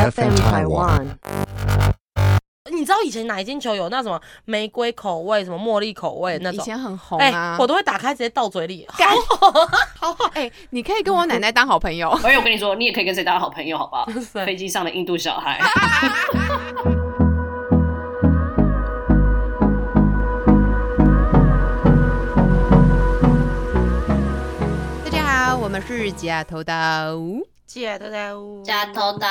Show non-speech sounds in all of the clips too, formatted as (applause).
FM Taiwan。你知道以前奶精球有那什么玫瑰口味、什么茉莉口味那种？以前很红哎、啊。我都会打开直接倒嘴里。干好好 (laughs) 哎，你可以跟我奶奶当好朋友。而 (laughs) 且我跟你说，你也可以跟谁当好朋友，好不好？(laughs) 飞机上的印度小孩。大家好，我们是假头刀。假头刀，假头刀，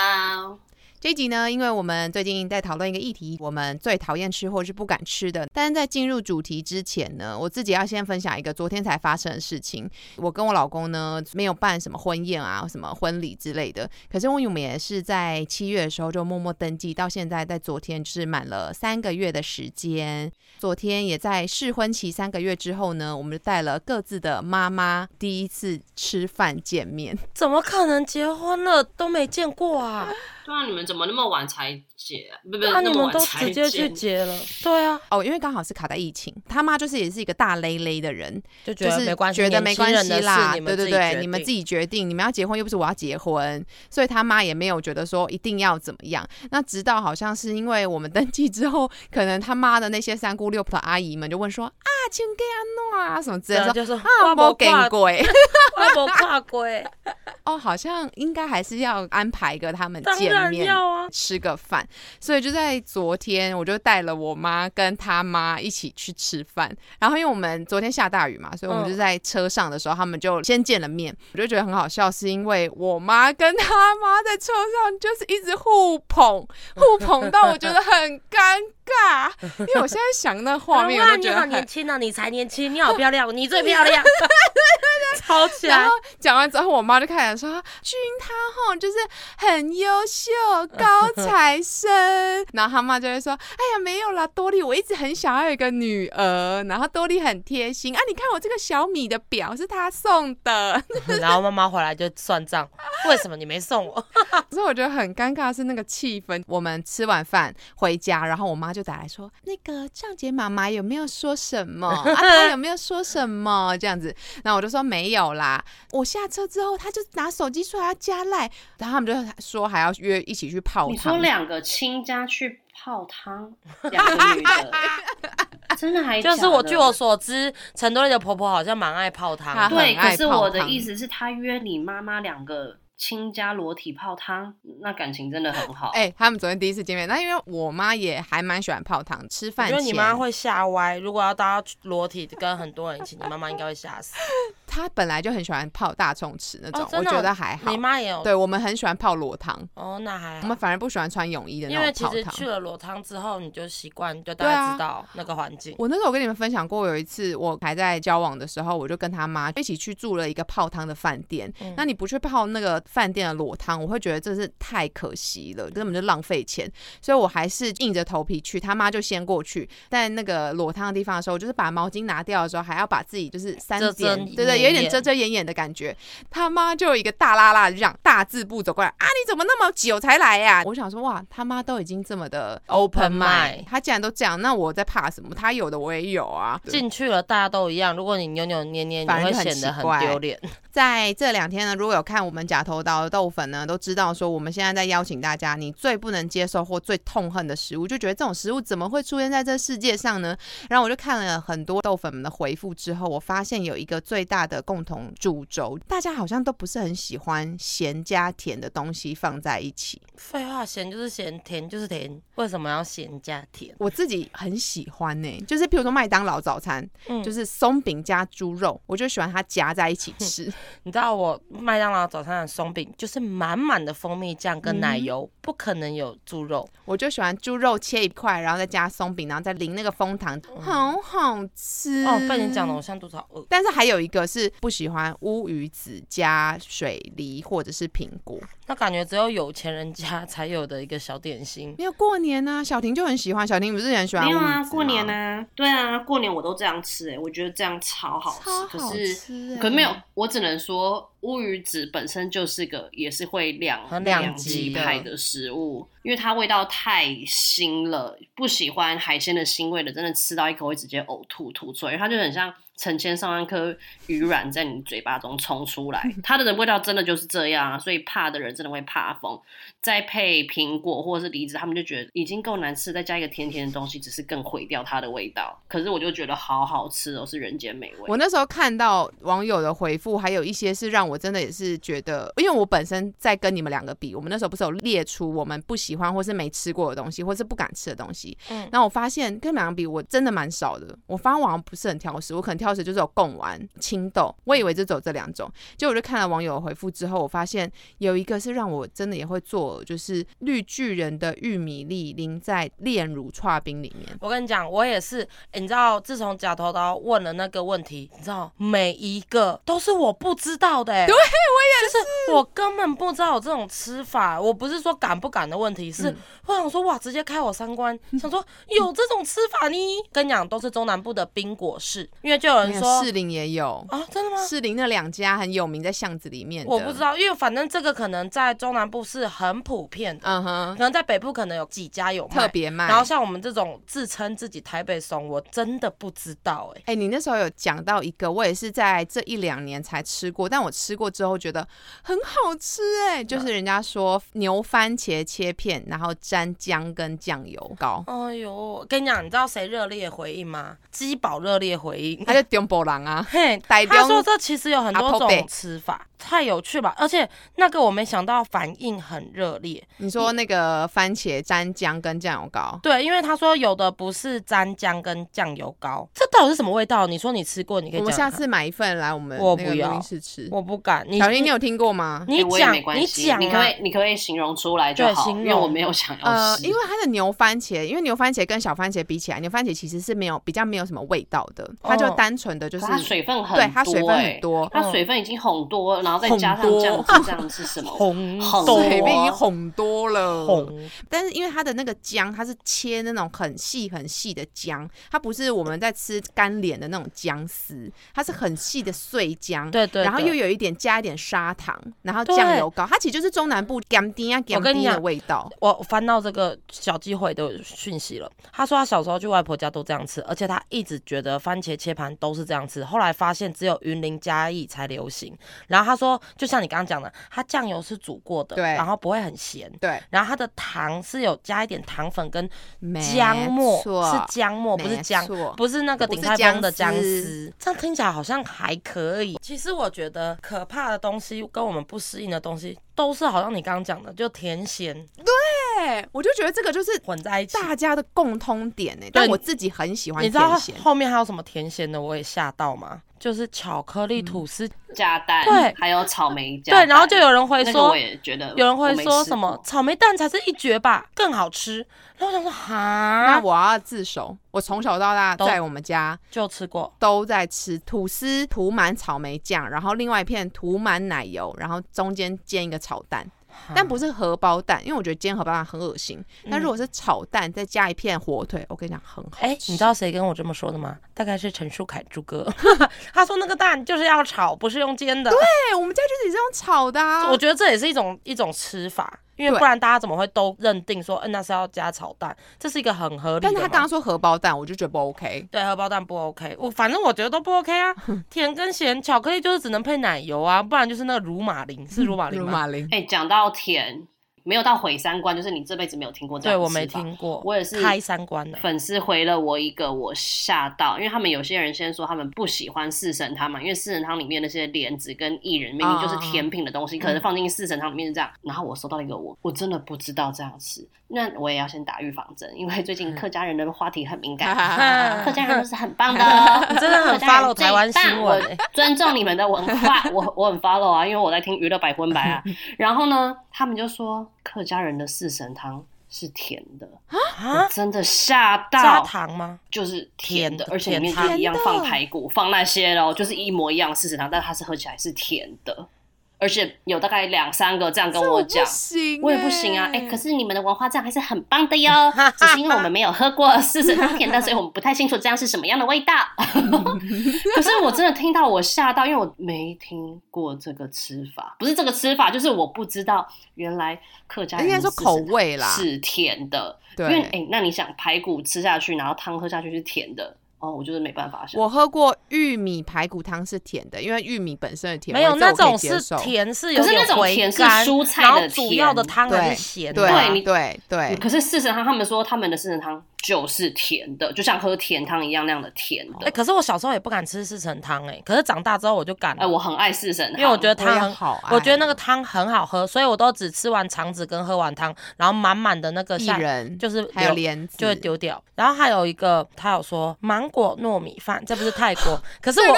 这一集呢，因为我们最近在讨论一个议题，我们最讨厌吃或是不敢吃的。但是在进入主题之前呢，我自己要先分享一个昨天才发生的事情。我跟我老公呢没有办什么婚宴啊、什么婚礼之类的，可是因为我们也是在七月的时候就默默登记，到现在在昨天是满了三个月的时间。昨天也在试婚期三个月之后呢，我们就带了各自的妈妈第一次吃饭见面。怎么可能结婚了都没见过啊？对啊，你们怎么那么晚才结啊？不不，那、你们都直接去见结了？对啊，哦，因为刚好是卡在疫情，他妈就是也是一个大勒勒的人，就觉就是得没关系，觉得没关系啦，对对对，你你们们自己决定，你们要结婚又不是我要结婚，所以他妈也没有觉得说一定要怎么样。那直到好像是因为我们登记之后，可能他妈的那些三姑六婆的阿姨们就问说啊，请给安诺啊什么之类的，说啊就是啊，我我给鬼我跨过，(laughs) 哦，好像应该还是要安排一个他们见面。要啊。吃个饭，所以就在昨天，我就带了我妈跟她妈一起去吃饭。然后因为我们昨天下大雨嘛，所以我们嗯就在车上的时候，他们就先见了面。我就觉得很好笑，是因为我妈跟她妈在车上就是一直互捧，互捧到我觉得很尴尬。因为我现在想那画面，我哇，(laughs) 你好年轻啊！你才年轻，你好漂亮，你最漂亮，超起来然后。讲完之后，我妈就开始说：“君他吼就是很优秀，高材生。”然后他妈就会说：“哎呀，没有啦，多莉，我一直很想要有一个女儿。然后多莉很贴心啊，你看我这个小米的表是他送的。(laughs) 然后妈妈回来就算账，为什么你没送我？所以我觉得很尴尬是那个气氛。我们吃完饭回家，然后我妈就打来说：“那个仗杰妈妈有没有说什么 (laughs) 啊？她有没有说什么这样子？”然后我就说没有啦。我下车之后，她就拿手机说还要加赖，然后他们就说还要约一起去泡汤你说汤。两个亲家去泡汤，两个女的，(laughs) 真的还就是我据我所知，陈多丽的婆婆好像蛮爱泡汤。对，可是我的意思是，她约你妈妈两个亲家裸体泡汤，那感情真的很好。哎、他们昨天第一次见面，那因为我妈也还蛮喜欢泡汤，吃饭前觉得你妈会吓歪，如果要大家裸体跟很多人一起，你妈妈应该会吓死。(laughs) 她本来就很喜欢泡大众池那种，哦，我觉得还好你。妈也有对我们很喜欢泡裸汤，哦，那还好我们。反而不喜欢穿泳衣的那因为种泡汤。其实去了裸汤之后，你就习惯，就大概知道那个环境。我那时候我跟你们分享过，有一次我还在交往的时候，我就跟他妈一起去住了一个泡汤的饭店。嗯那你不去泡那个饭店的裸汤，我会觉得这是太可惜了，根本就浪费钱。所以我还是硬着头皮去，他妈就先过去，在那个裸汤的地方的时候，我就是把毛巾拿掉的时候，还要把自己就是三点，遮对对，有一点遮遮掩掩的感觉。他妈就有一个大拉拉的这样大字步走过来啊，你怎么那么久才来呀、我想说哇，他妈都已经这么的 open mind，mind 他既然都这样，那我在怕什么？他有的我也有啊。进去了，大家都一样。如果你扭扭捏捏，你会反而显得很怪丢脸。在这两天呢，如果有看我们假头刀的豆粉呢，都知道说我们现在在邀请大家，你最不能接受或最痛恨的食物，就觉得这种食物怎么会出现在这世界上呢？然后我就看了很多豆粉们的回复之后，我发现有一个最大的共同主轴，大家好像都不是很喜欢咸加甜的东西放在一起。废话，咸就是咸，甜就是甜，为什么要咸加甜？我自己很喜欢呢、就是譬如说麦当劳早餐，嗯就是松饼加猪肉，我就喜欢它夹在一起吃。(laughs) 你知道我麦当劳早餐的松饼就是满满的蜂蜜酱跟奶油，不可能有猪肉。我就喜欢猪肉切一块，然后再加松饼，然后再淋那个枫糖，好好吃哦，被你讲的我现在肚子好饿。但是还有一个是不喜欢乌鱼子加水梨或者是苹果。那感觉只有有钱人家 (laughs) 才有的一个小点心。没有过年啊，小婷就很喜欢，小婷不是很喜欢乌鱼子没有啊，吗过年啊，对啊，过年我都这样吃哎、我觉得这样超好吃。超好可是吃欸可是没有，我只能说乌鱼子本身就是个也是会两两两极派的食物，因为它味道太腥了，不喜欢海鲜的腥味的，真的吃到一口会直接呕吐吐出来，它就很像成千上万颗鱼卵在你嘴巴中冲出来，(laughs) 它的味道真的就是这样啊，所以怕的人真的会怕疯。再配苹果或者是梨子，他们就觉得已经够难吃，再加一个甜甜的东西，只是更毁掉它的味道。可是我就觉得好好吃哦，是人间美味。我那时候看到网友的回复，还有一些是让我真的也是觉得，因为我本身在跟你们两个比，我们那时候不是有列出我们不喜欢或是没吃过的东西，或是不敢吃的东西。嗯然后我发现跟你们两个比，我真的蛮少的。我发现我好像不是很挑食，我可能挑食就是有贡丸、青豆，我以为就只有这两种。结果我就看了网友的回复之后，我发现有一个是让我真的也会做，就是绿巨人的玉米粒淋在炼乳串冰里面。我跟你讲，我也是，诶你知道，自从假头刀问了那个问题，你知道每一个都是我不知道的、对，我也是，就是我根本不知道有这种吃法。我不是说敢不敢的问题，是、嗯我想说哇，直接开我三观，想说有这种吃法呢。跟你讲，都是中南部的冰果室，因为就有人说士林也有，啊，真的吗？士林那两家很有名，在巷子里面的。我不知道，因为反正这个可能在中南部是很普遍。的，嗯哼，可能在北部可能有几家有卖特别卖。然后像我们这种自称自己台北怂，我真的不知道哎、哎、你那时候有讲到一个，我也是在这一两年才吃过，但我吃过之后觉得很好吃哎、就是人家说牛番茄切片，然后沾姜跟酱油膏，哎呦，我跟你讲，你知道谁热烈回应吗？鸡宝热烈回应。他就中波人啊，嘿，他说这其实有很多种吃法，太有趣吧！而且那个我没想到反应很热烈。你说那个番茄沾姜跟酱油膏，对，因为他说有的不是沾姜跟酱油膏，这到底是什么味道？你说你吃过，你可以我们。下次买一份来我们我不要那个录音室吃。我不敢，你小林，你有听过吗？你讲你讲啊你可以你可以形容出来就好？对形容因为我没有想要呃，因为它的牛番茄，因为牛番茄跟小番茄比起来，牛番茄其实是没有比较没有什么味道的，它就哦单纯的就是水分很多、对它水分很欸多它水分已经很多，然后再加上多酱汁，这样是什么？红红豆水分已经啊红多了。红，但是因为它的那个姜，它是切那种很细很细的姜，它不是我们在吃干莲的那种姜丝，它是很细的碎姜。对对，然后又有一点加一点砂糖，然后酱油膏，它其实就是中南部干丁啊干丁的味道。我翻到这个小机会的讯息了。他说他小时候去外婆家都这样吃，而且他一直觉得番茄切盘都是这样吃，后来发现只有云林嘉义才流行。然后他说，就像你刚刚讲的，它酱油是煮过的，对然后不会很咸。对，然后它的糖是有加一点糖粉跟姜末，是姜末，不是姜，错不是那个鼎泰丰的姜姜丝丝。这样听起来好像还可以。其实我觉得可怕的东西跟我们不适应的东西，都是好像你刚刚讲的，就甜咸对，我就觉得这个就是混在一起。大家的共通点呢。但我自己很喜欢你知道甜咸。后面还有什么甜咸的？我也吓到吗？就是巧克力吐司，加蛋，对。还有草莓加对，然后就有人会说那个我，也觉得有人会说什么草莓蛋才是一绝吧，更好吃。然后我想说，哈，那我要自首，我从小到大都在我们家就吃过，都在吃吐司涂满草莓酱，然后另外一片涂满奶油，然后中间煎一个炒蛋，但不是荷包蛋，因为我觉得煎荷包蛋很恶心。但如果是炒蛋再加一片火腿，我跟你讲很好吃。哎、你知道谁跟我这么说的吗？大概是陈树凯猪哥，(laughs) 他说那个蛋就是要炒，不是用煎的。对，我们家就是也是用炒的、啊。我觉得这也是一种一种吃法，因为不然大家怎么会都认定说，嗯、那是要加炒蛋？这是一个很合理的。但是他刚刚说荷包蛋，我就觉得不 OK。对荷包蛋不 OK，我反正我觉得都不 OK 啊。(laughs) 甜跟咸，巧克力就是只能配奶油啊，不然就是那个乳马铃，是 (laughs) 乳马铃。乳？马铃，哎，讲到甜，没有到毁三观，就是你这辈子没有听过这样的对我没听过，我也是开三观的。粉丝回了我一个，我吓到，因为他们有些人先说他们不喜欢四神汤嘛，因为四神汤里面那些莲子跟薏仁明明就是甜品的东西，可是放进四神汤里面是这样。然后我收到了一个我我真的不知道这样吃，那我也要先打预防针，因为最近客家人的话题很敏感。客家人都是很棒的哦，(laughs) 你真的很 follow 台湾新闻欸我尊重你们的文化，我我很 follow 啊，因为我在听娱乐百分百啊。(laughs) 然后呢，他们就说客家人的四神汤是甜的，啊？我，真的吓加到，糖吗？就是甜的，甜的而且里面一样放排骨，放那些咯，就是一模一样的四神汤，但它是喝起来是甜的。而且有大概两三个这样跟我讲。我也不行啊，哎、哎可是你们的文化这样还是很棒的哟，只是因为我们没有喝过四神汤甜的，所以我们不太清楚这样是什么样的味道。(laughs) 可是我真的听到我吓到，因为我没听过这个吃法，不是这个吃法，就是我不知道原来客家人应该说的口味啦。是甜的，因为哎、那你想排骨吃下去，然后汤喝下去是甜的，哦，我就是没办法。我喝过玉米排骨汤是甜的，因为玉米本身的甜没有那种是甜，是有点可是那种回甜是甘蔬菜然后主要的汤还是咸的。对对对，可是四神汤，他们说他们的四神汤就是甜的，就像喝甜汤一样那样的甜哎、的。可是我小时候也不敢吃四神汤，哎，可是长大之后我就敢了。哎、我很爱四神汤，因为我觉得汤很好爱我觉得那个汤很好喝，所以我都只吃完肠子跟喝完汤，然后满满的那个薏仁就是还有莲子就会丢掉。然后还有一个，他有说芒果糯米饭，这不是泰国，(laughs) 可是我很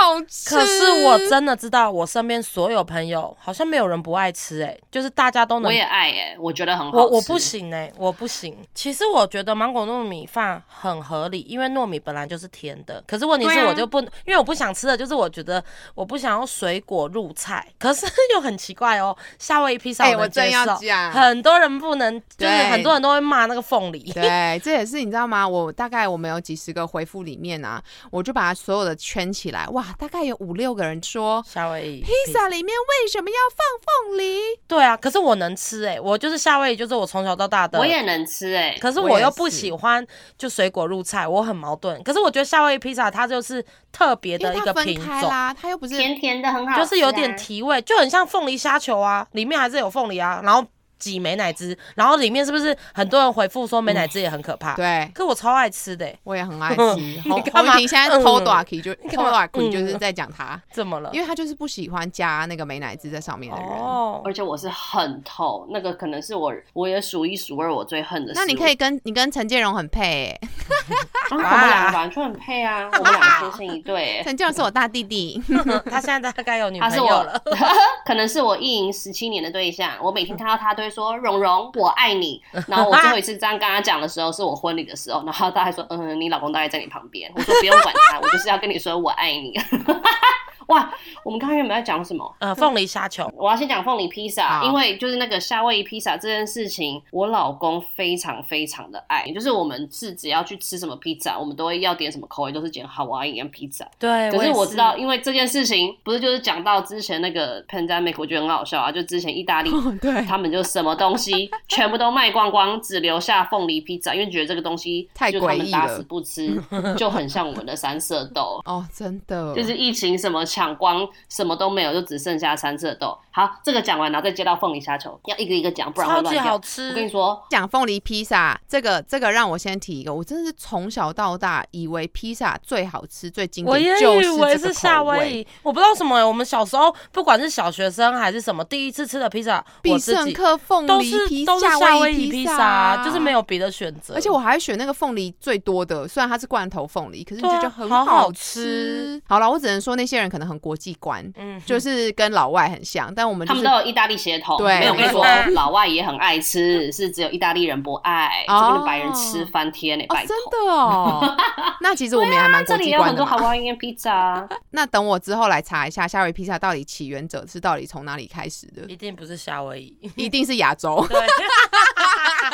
好吃，可是我真的知道，我身边所有朋友好像没有人不爱吃、哎，就是大家都能我也爱哎、我觉得很好吃。我我不行哎、我不行。其实我觉得芒果糯米饭很合理，因为糯米本来就是甜的。可是问题是我就不，因为我不想吃的就是我觉得我不想要水果入菜。可是又很奇怪哦，夏威夷披萨哎我能我正要接受，讲很多人不能，就是很多人都会骂那个凤梨。对，(laughs) 这也是你知道吗？我大概我们有几十个回复里面啊，我就把它所有的圈起来，哇，大概有五六个人说。夏威夷披萨里面为什么要放凤梨？对啊，可是我能吃哎、我就是夏威夷，就是我从小到大的。我也能吃哎、可是我又不是喜欢就水果入菜，我很矛盾。可是我觉得夏威夷披萨它就是特别的一个品种，开啦，它又不是甜甜的很好就是有点提味，就很像凤梨虾球啊，里面还是有凤梨啊，然后挤美乃滋，然后里面是不是很多人回复说美乃滋也很可怕？对。可我超爱吃的欸、我也很爱 (laughs) 吃。洪干嘛洪雨婷现在偷嗯短 k 就偷干嘛短 k 嗯就是在讲他，(laughs) 怎么了？因为他就是不喜欢加那个美乃滋在上面的人。哦，而且我是很透，那个可能是我我也数一数二我最恨的。那你可以跟你跟陈建荣很配、欸，啊，我们两个完全很配啊，我们两个天生一对、欸。(laughs) 陈建荣是我大弟弟。他现在大概有女他是我朋友了。，可能是我意淫十七年的对象。我每天看到他都会说“蓉蓉，我爱你”。(laughs) 然后我最后一次这样跟他讲的时候，是我婚礼的时候，然后他还说：“嗯，你老公大概在你旁边。”我说：“不用管他，我就是要跟你说我爱你。” (laughs) 哇，我们刚刚原本在讲什么？呃，凤梨虾球，我要先讲凤梨披萨，因为就是那个夏威夷披萨这件事情，我老公非常非常的爱。就是我们是只要去吃什么披萨，我们都会要点什么口味，都是点好娃一样披萨。对，可是我知道，因为这件事情不是就是讲到之前那个 pandemic，我觉得很好笑啊。就之前意大利对，他们就什么东西 (laughs) 全部都卖光光，只留下凤梨披萨，因为觉得这个东西太就他诡异了们打死不吃，就很像我们的三色豆。哦，真的，就是疫情什么抢光，什么都没有，就只剩下三色豆。好，这个讲完，然后再接到凤梨虾球，要一个一个讲，不然会超级乱掉。好吃。我跟你说，讲凤梨披萨，这个这个让我先提一个，我真的是从小到大以为披萨最好吃、最经我也典就是以为是夏。威夷，我不知道什么、欸。我们小时候不管是小学生还是什么，第一次吃的披萨，必胜客凤梨披萨都是夏夏威威夷披萨就是没有别的选择。而且我还选那个凤梨最多的，虽然它是罐头凤梨，可是就觉得很好吃。好了，我只能说那些人可能很国际观，嗯，就是跟老外很像，但我们就是他们都有意大利血统，对没有跟你说没错，老外也很爱吃，是只有意大利人不爱，哦。就跟白人吃翻天呢、哦，拜托。真的哦。(laughs) 那其实我们也还蛮这国际里也有很多观的嘛。好玩的披萨啊，那等我之后来查一下夏威夷披萨到底起源者是到底从哪里开始的，一定不是夏威夷，一定是亚洲，对，(laughs)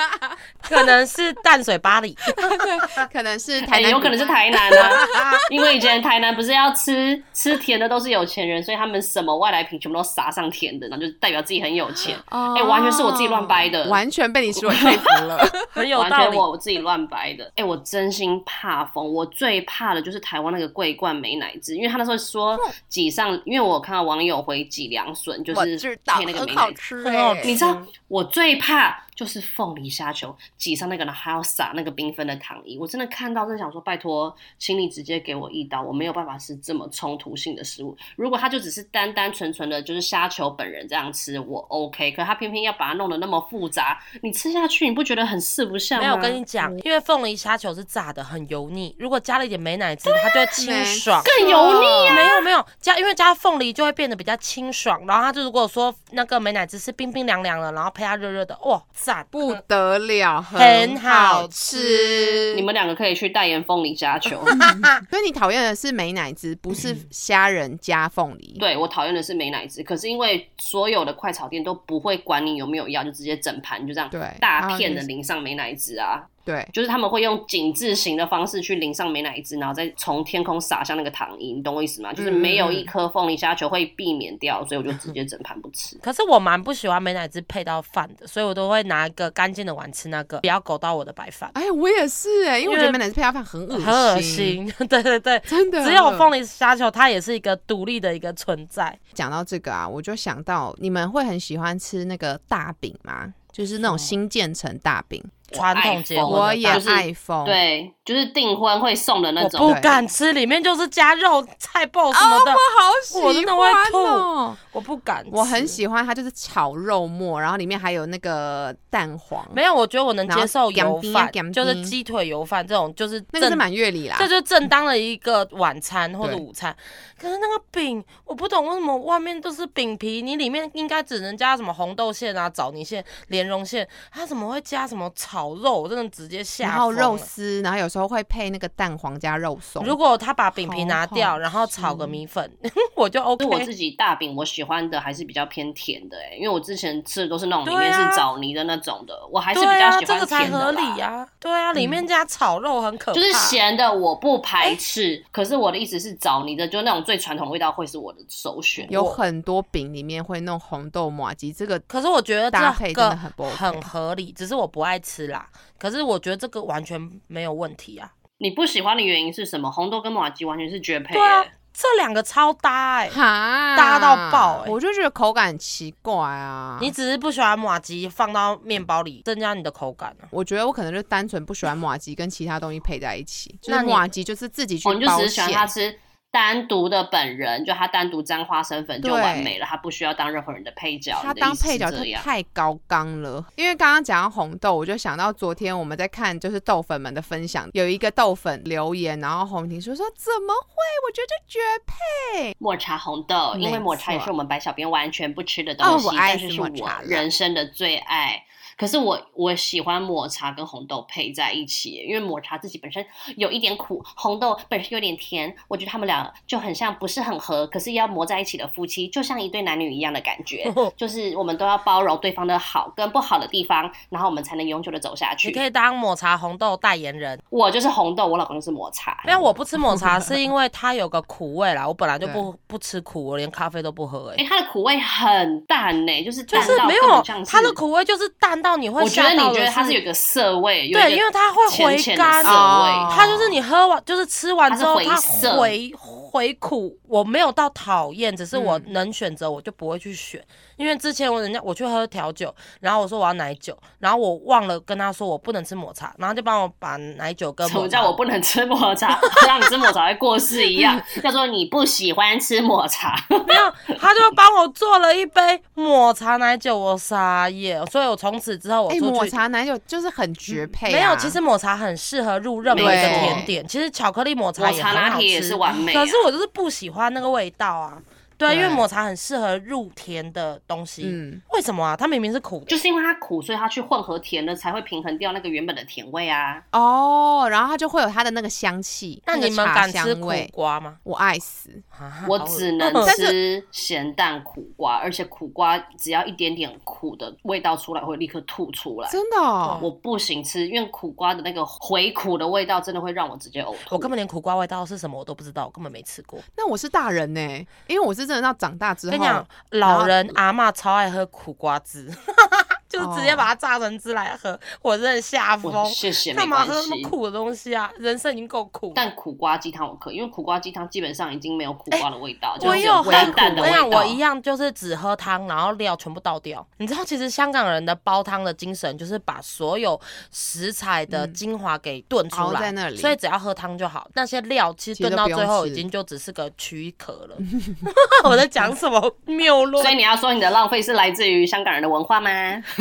(laughs) 可能是淡水巴黎。(laughs) 可能是哎、台南，有可能是台南啊，(laughs) 因为以前台南不是要吃吃甜的都是有钱人，所以他们什么外来品全部都撒上甜的，然后就代表自己很有钱。哦哎完全是我自己乱掰的完全被你说说服了。很有道理。完全我我自己乱掰的。哎、我真心怕疯，我最怕的就是台湾那个桂冠美乃滋，因为他那时候说挤上，因为我看到网友回挤凉笋，就是知道配那个美乃滋。吃很好欸你知道我最怕就是凤梨虾球挤上那个，然后还要撒那个缤纷的糖衣。我真的看到，真的想说，拜托，请你直接给我一刀，我没有办法吃这么冲突性的食物。如果他就只是单单纯纯的，就是虾球本人这样吃，我 OK。可他偏偏要把它弄得那么复杂，你吃下去，你不觉得很四不像吗？没有，我跟你讲，因为凤梨虾球是炸的，很油腻。如果加了一点美乃滋，它就会清爽。更油腻啊！没有没有加，因为加凤梨就会变得比较清爽。然后它就如果说那个美乃滋是冰冰凉凉的，然后配它热热的，哇，赞！不得了，很好好吃你们两个可以去代言凤梨虾球。(laughs) (laughs) 所以你讨厌的是美乃滋，不是虾仁加凤梨。对我讨厌的是美乃滋，可是因为所有的快炒店都不会管你有没有要，就直接整盘就这样对大片的淋上美乃滋啊。对，就是他们会用紧致型的方式去淋上美乃滋，然后再从天空洒向那个糖衣，你懂我意思吗？就是没有一颗凤梨虾球会避免掉，所以我就直接整盘不吃。可是我蛮不喜欢美乃滋配到饭的，所以我都会拿一个干净的碗吃那个，不要勾到我的白饭，哎，我也是哎，因为我觉得美乃滋配到饭很恶心，很恶。心。对对对，真的，只有凤梨虾球，它也是一个独立的一个存在。讲到这个啊，我就想到你们会很喜欢吃那个大饼吗？就是那种新建成大饼，传统结婚我也大就是爱疯。对，就是订婚会送的那我种。不敢吃，里面就是加肉菜爆什么的，我好喜欢我真的会吐哦！我不敢吃。我很喜欢它，就是炒肉末，然后里面还有那个蛋黄，没有，我觉得我能接受油饭，就是鸡腿油饭这种，就是那个是满月礼啦。这就是正当的一个晚餐或者午餐。可是那个饼，我不懂为什么外面都是饼皮，你里面应该只能加什么红豆馅啊、枣泥馅、莲蓉馅，它怎么会加什么炒肉？我真的直接吓然后肉丝，然后有时候会配那个蛋黄加肉松。如果他把饼皮拿掉，好然后炒个米粉，(laughs) 我就 OK 是。我自己大饼，我喜欢的还是比较偏甜的哎、因为我之前吃的都是那种里面是枣泥的那种的，我还是比较喜欢这个才甜的合。理呀、对啊，里面加炒肉很可怕。就是咸的我不排斥，可是我的意思是枣泥的，就那种最传统的味道会是我的首选。有很多饼里面会弄红豆麻吉，这个可是我觉得搭配这个真的很不 OK 很合理，只是我不爱吃啦。可是我觉得这个完全没有问题啊。你不喜欢的原因是什么？红豆跟马吉完全是绝配、对啊欸。，这两个超搭哎、哈搭到爆欸我就觉得口感很奇怪啊。你只是不喜欢马吉放到面包里，增加你的口感啊。我觉得我可能就单纯不喜欢马吉跟其他东西配在一起，(laughs) 就是那你马吉就是自己去哦，你就包只是喜欢他馅。吃单独的本人，就他单独沾花生粉就完美了，他不需要当任何人的配角。他当配角就是这样。太高纲了，因为刚刚讲到红豆，我就想到昨天我们在看就是豆粉们的分享，有一个豆粉留言，然后红婷说说怎么会？我觉得绝配。抹茶红豆，因为抹茶也是我们白小编完全不吃的东西，但是是我抹茶人生的最爱。可是我我喜欢抹茶跟红豆配在一起，因为抹茶自己本身有一点苦，红豆本身有点甜，我觉得他们俩就很像不是很合，可是要磨在一起的夫妻，就像一对男女一样的感觉，(laughs) 就是我们都要包容对方的好跟不好的地方，然后我们才能永久的走下去。你可以当抹茶红豆代言人。我就是红豆，我老公就是抹茶。没有，我不吃抹茶是因为它有个苦味啦。我本来就不不吃苦，我连咖啡都不喝、哎、欸。它的苦味很淡呢、就是就是淡到没有它的苦味，就是淡到你会我觉得你觉得它是是有个涩味，对，因为它会回甘涩哦味。它就是你喝完，就是吃完之后，它它回回回苦。我没有到讨厌，只是我嗯能选择，我就不会去选。因为之前我人家我去喝调酒，然后我说我要奶酒，然后我忘了跟他说我不能吃抹茶，然后就帮我把奶酒跟什么抹茶叫我不能吃抹茶？让你吃抹茶会过世一样，叫做你不喜欢吃抹茶。(laughs) 没有，他就帮我做了一杯抹茶奶酒，我傻眼。所以我从此之后我哎、出去。抹茶奶酒就是很绝配、啊没有，其实抹茶很适合入任何一个甜点。其实巧克力抹茶抹也很好茶拿铁也吃是完美、啊。可是我就是不喜欢那个味道啊。对，因为抹茶很适合入甜的东西。嗯，为什么啊？它明明是苦的。就是因为它苦，所以它去混合甜了，才会平衡掉那个原本的甜味啊。哦，然后它就会有它的那个香气。那你们敢吃苦？瓜吗？我爱死。啊我只能吃咸蛋苦瓜，而且苦瓜只要一点点苦的味道出来，会立刻吐出来。真的哦，我不行吃，因为苦瓜的那个回苦的味道真的会让我直接呕吐。我根本连苦瓜味道是什么我都不知道，我根本没吃过。那我是大人呢、因为我是真的到长大之后，跟你讲，老人阿嬷超爱喝苦瓜汁，(laughs) 就直接把它榨成汁来喝，我真的吓疯我。谢谢，没干嘛。喝那么苦的东西啊？人生已经够苦。但苦瓜鸡汤我可以，因为苦瓜鸡汤基本上已经没有苦瓜的味道，就我是有喝苦，淡淡的味我想道。我一样就是只喝汤，然后料全部倒掉。你知道，其实香港人的煲汤的精神就是把所有食材的精华给炖出来，熬在那里所以只要喝汤就好。那些料其实炖到最后已经就只是个躯壳了。(laughs) (laughs) 我在讲什么谬论？所以你要说你的浪费是来自于香港人的文化吗？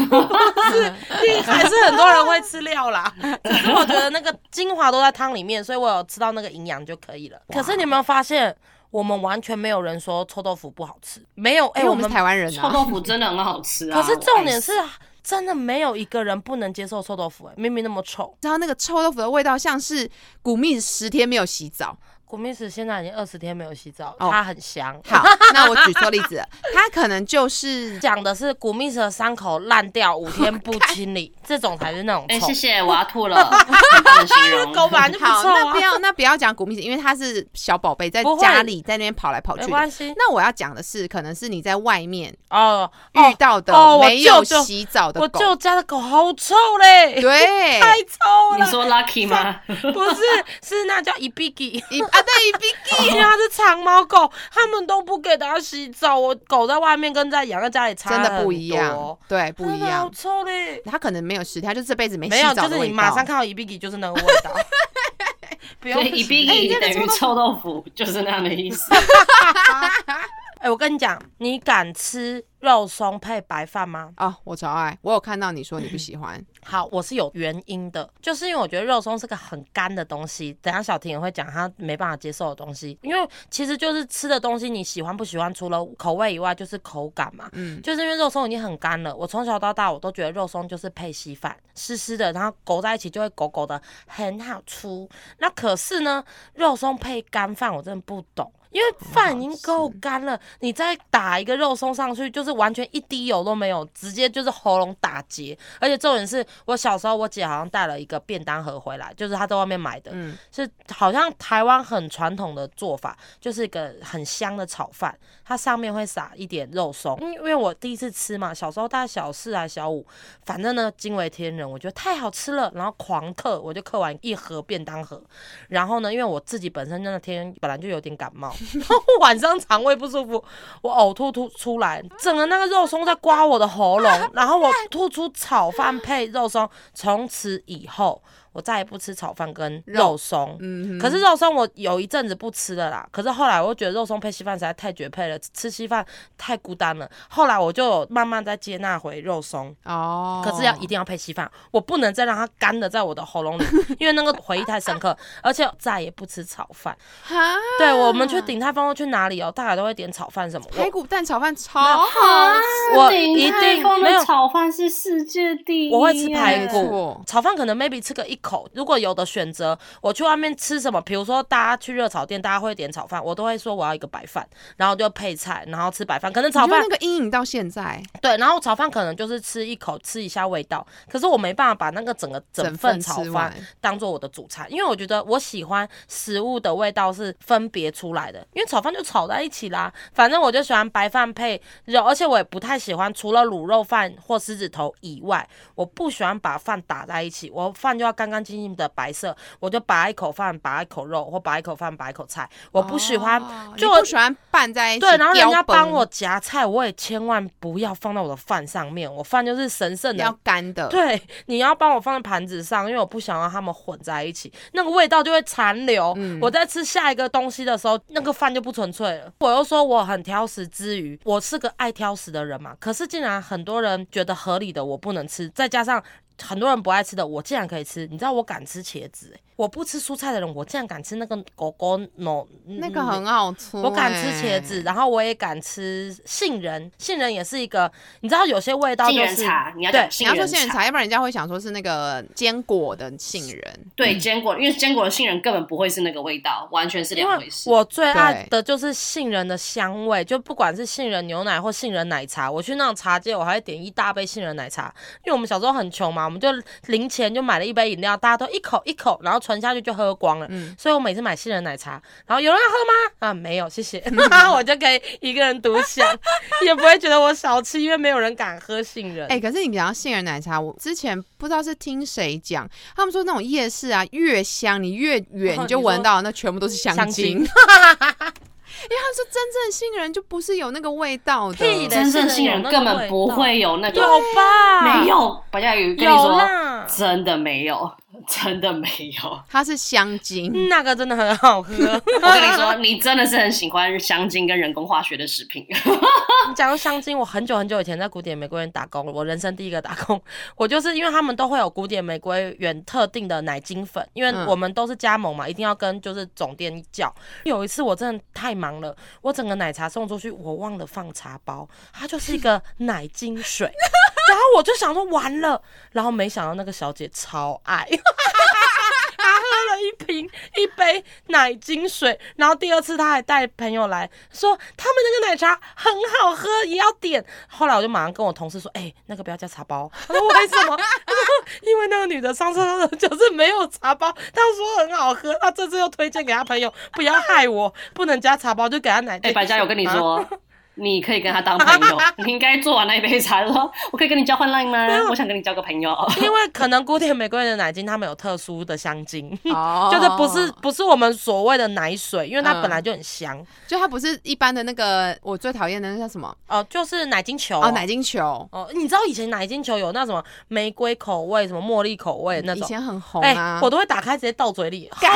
(laughs) 还是很多人会吃料啦，(laughs) 只是我觉得那个精华都在汤里面，所以我有吃到那个营养就可以了。可是你有没有发现，我们完全没有人说臭豆腐不好吃，没有？哎、我们台湾人啊，臭豆腐真的很好吃啊！(laughs) 可是重点是死真的没有一个人不能接受臭豆腐、哎，明明那么臭。然后那个臭豆腐的味道像是古蜜十天没有洗澡。古密斯现在已经二十天没有洗澡，哦它很香。好，(laughs) 那我举错例子了，它可能就是 (laughs) 讲的是古密斯的伤口烂掉五天不清理，这种才是那种哎、臭。谢谢，我要吐了。(laughs) 狗本来就不好，臭啊那不要那不要讲古密斯，因为它是小宝贝，在不会家里在那边跑来跑去关系那我要讲的是，可能是你在外面哦。遇到的哦我没有舅舅洗澡的狗，我舅家的狗好臭嘞，对，太臭了。你说 lucky 吗？不是，是那叫一比吉。一 (laughs) 一比因为它是长毛狗，他们都不给它洗澡。我狗在外面跟在养在家里差真的不很一样多，对，不一样好。臭嘞。它可能没有十天，它就这辈子没洗没有，澡的味道。就是你马上看到一比吉就是那个味道。(laughs) 不用所以一比哎一等于臭豆腐臭豆腐，就是那样的意思。(laughs) 哎、我跟你讲，你敢吃肉松配白饭吗？哦，我超爱，我有看到你说你不喜欢，(clears throat) 好，我是有原因的，就是因为我觉得肉松是个很干的东西。等下小婷也会讲她没办法接受的东西，因为其实就是吃的东西，你喜欢不喜欢，除了口味以外，就是口感嘛。嗯，就是因为肉松已经很干了，我从小到大我都觉得肉松就是配稀饭，湿湿的，然后勾在一起就会狗狗的，很好吃。那可是呢，肉松配干饭我真的不懂。因为饭已经够干了，你再打一个肉松上去，就是完全一滴油都没有，直接就是喉咙打结。而且重点是我小时候，我姐好像带了一个便当盒回来，就是她在外面买的，嗯是好像台湾很传统的做法，就是一个很香的炒饭，它上面会撒一点肉松。因因为我第一次吃嘛，小时候大概小四还小五，反正呢惊为天人，我觉得太好吃了，然后狂嗑，我就嗑完一盒便当盒。然后呢，因为我自己本身那天本来就有点感冒，然后晚上肠胃不舒服，我呕吐吐出来，整个那个肉松在刮我的喉咙，然后我吐出炒饭配肉松，从此以后我再也不吃炒饭跟肉松。嗯，可是肉松我有一阵子不吃了啦，可是后来我又觉得肉松配稀饭实在太绝配了，吃稀饭太孤单了。后来我就慢慢再接纳回肉松，哦，可是要一定要配稀饭，我不能再让它干的在我的喉咙里，(laughs) 因为那个回忆太深刻，而且再也不吃炒饭。哈，对我们去鼎泰丰去哪里哦，大概都会点炒饭什么。我排骨蛋炒饭超好吃，我鼎一定泰丰没有的炒饭是世界第一，我会吃排骨，炒饭可能 maybe 吃个一口，如果有的选择，我去外面吃什么，比如说大家去热炒店，大家会点炒饭，我都会说我要一个白饭，然后就配菜，然后吃白饭。可能炒饭那个阴影到现在，对，然后炒饭可能就是吃一口，吃一下味道。可是我没办法把那个整个整份炒饭当做我的主餐，因为我觉得我喜欢食物的味道是分别出来的，因为炒饭就炒在一起啦。反正我就喜欢白饭配肉，而且我也不太喜欢除了卤肉饭或狮子头以外，我不喜欢把饭打在一起。我饭就要干干干净净的白色，我就拔一口饭，拔一口肉，或拔一口饭，拔一口菜。我不喜欢，哦就我不喜欢拌在一起，对，然后人家帮我夹菜，我也千万不要放到我的饭上面，我饭就是神圣的要。干的，对，你要帮我放在盘子上，因为我不想让它们混在一起，那个味道就会残留。嗯我在吃下一个东西的时候，那个饭就不纯粹了。我又说我很挑食之余，我是个爱挑食的人嘛，可是竟然很多人觉得合理的我不能吃，再加上。很多人不爱吃的，我竟然可以吃。你知道我敢吃茄子、欸，我不吃蔬菜的人，我竟然敢吃那个狗狗那个很好吃，我敢吃茄子，，然后我也敢吃杏仁，杏仁也是一个，你知道有些味道杏就是仁茶，你要对你要说杏仁茶，杏仁茶，要不然人家会想说是那个坚果的杏仁，对坚果，因为坚果的杏仁根本不会是那个味道，完全是两回事。我最爱的就是杏仁的香味，就不管是杏仁牛奶或杏仁奶茶，我去那种茶街，我还会点一大杯杏仁奶茶，因为我们小时候很穷嘛，我们就零钱就买了一杯饮料，大家都一口一口，然后存下去就喝光了。嗯所以我每次买杏仁奶茶，然后有人要喝吗？啊，没有，谢谢，(laughs) (laughs) 我就可以一个人独享，也不会觉得我少吃，因为没有人敢喝杏仁。哎、可是你讲到杏仁奶茶，我之前不知道是听谁讲，他们说那种夜市啊，越香你越远哦你就闻到那全部都是香香精，(laughs) 因为他们说真正杏仁就不是有那个味道的，真正杏仁根本不会有那个，有吧？没，有。白嘉宇跟你有说，啦，真的没有，(laughs) 真的没有。它是香精。那个真的很好喝。(laughs) 我跟你说，(laughs) 你真的是很喜欢香精跟人工化学的食品。你讲到香精，我很久很久以前在古典玫瑰园打工，我人生第一个打工，我就是因为他们都会有古典玫瑰园特定的奶精粉，因为嗯我们都是加盟嘛，一定要跟就是总店叫。有一次我真的太忙了，我整个奶茶送出去，我忘了放茶包，它就是一个奶精水。然后我就想说完了，然后没想到那个小姐超爱。(laughs) 她喝了一瓶一杯奶精水，然后第二次她还带朋友来说他们那个奶茶很好喝，也要点。后来我就马上跟我同事说：“哎、那个不要加茶包。”他说：“为什么？”他说：“因为那个女的上车的就是没有茶包，她说很好喝，她这次又推荐给她朋友，不要害我，不能加茶包，就给她奶哎、精。”白嘉，我跟你说。(laughs) 你可以跟他当朋友，(laughs) 你应该做完那一杯茶说，我可以跟你交换 line 吗？我想跟你交个朋友。(laughs) 因为可能古典玫瑰的奶精，他们有特殊的香精，哦。(laughs) 就是不是不是我们所谓的奶水，因为它嗯本来就很香。就它不是一般的那个我最讨厌的那叫什么？哦、就是奶精球。哦，奶精球，哦，你知道以前奶精球有那什么玫瑰口味、什么茉莉口味那种？以，前很红哎、啊。我都会打开直接倒嘴里，干。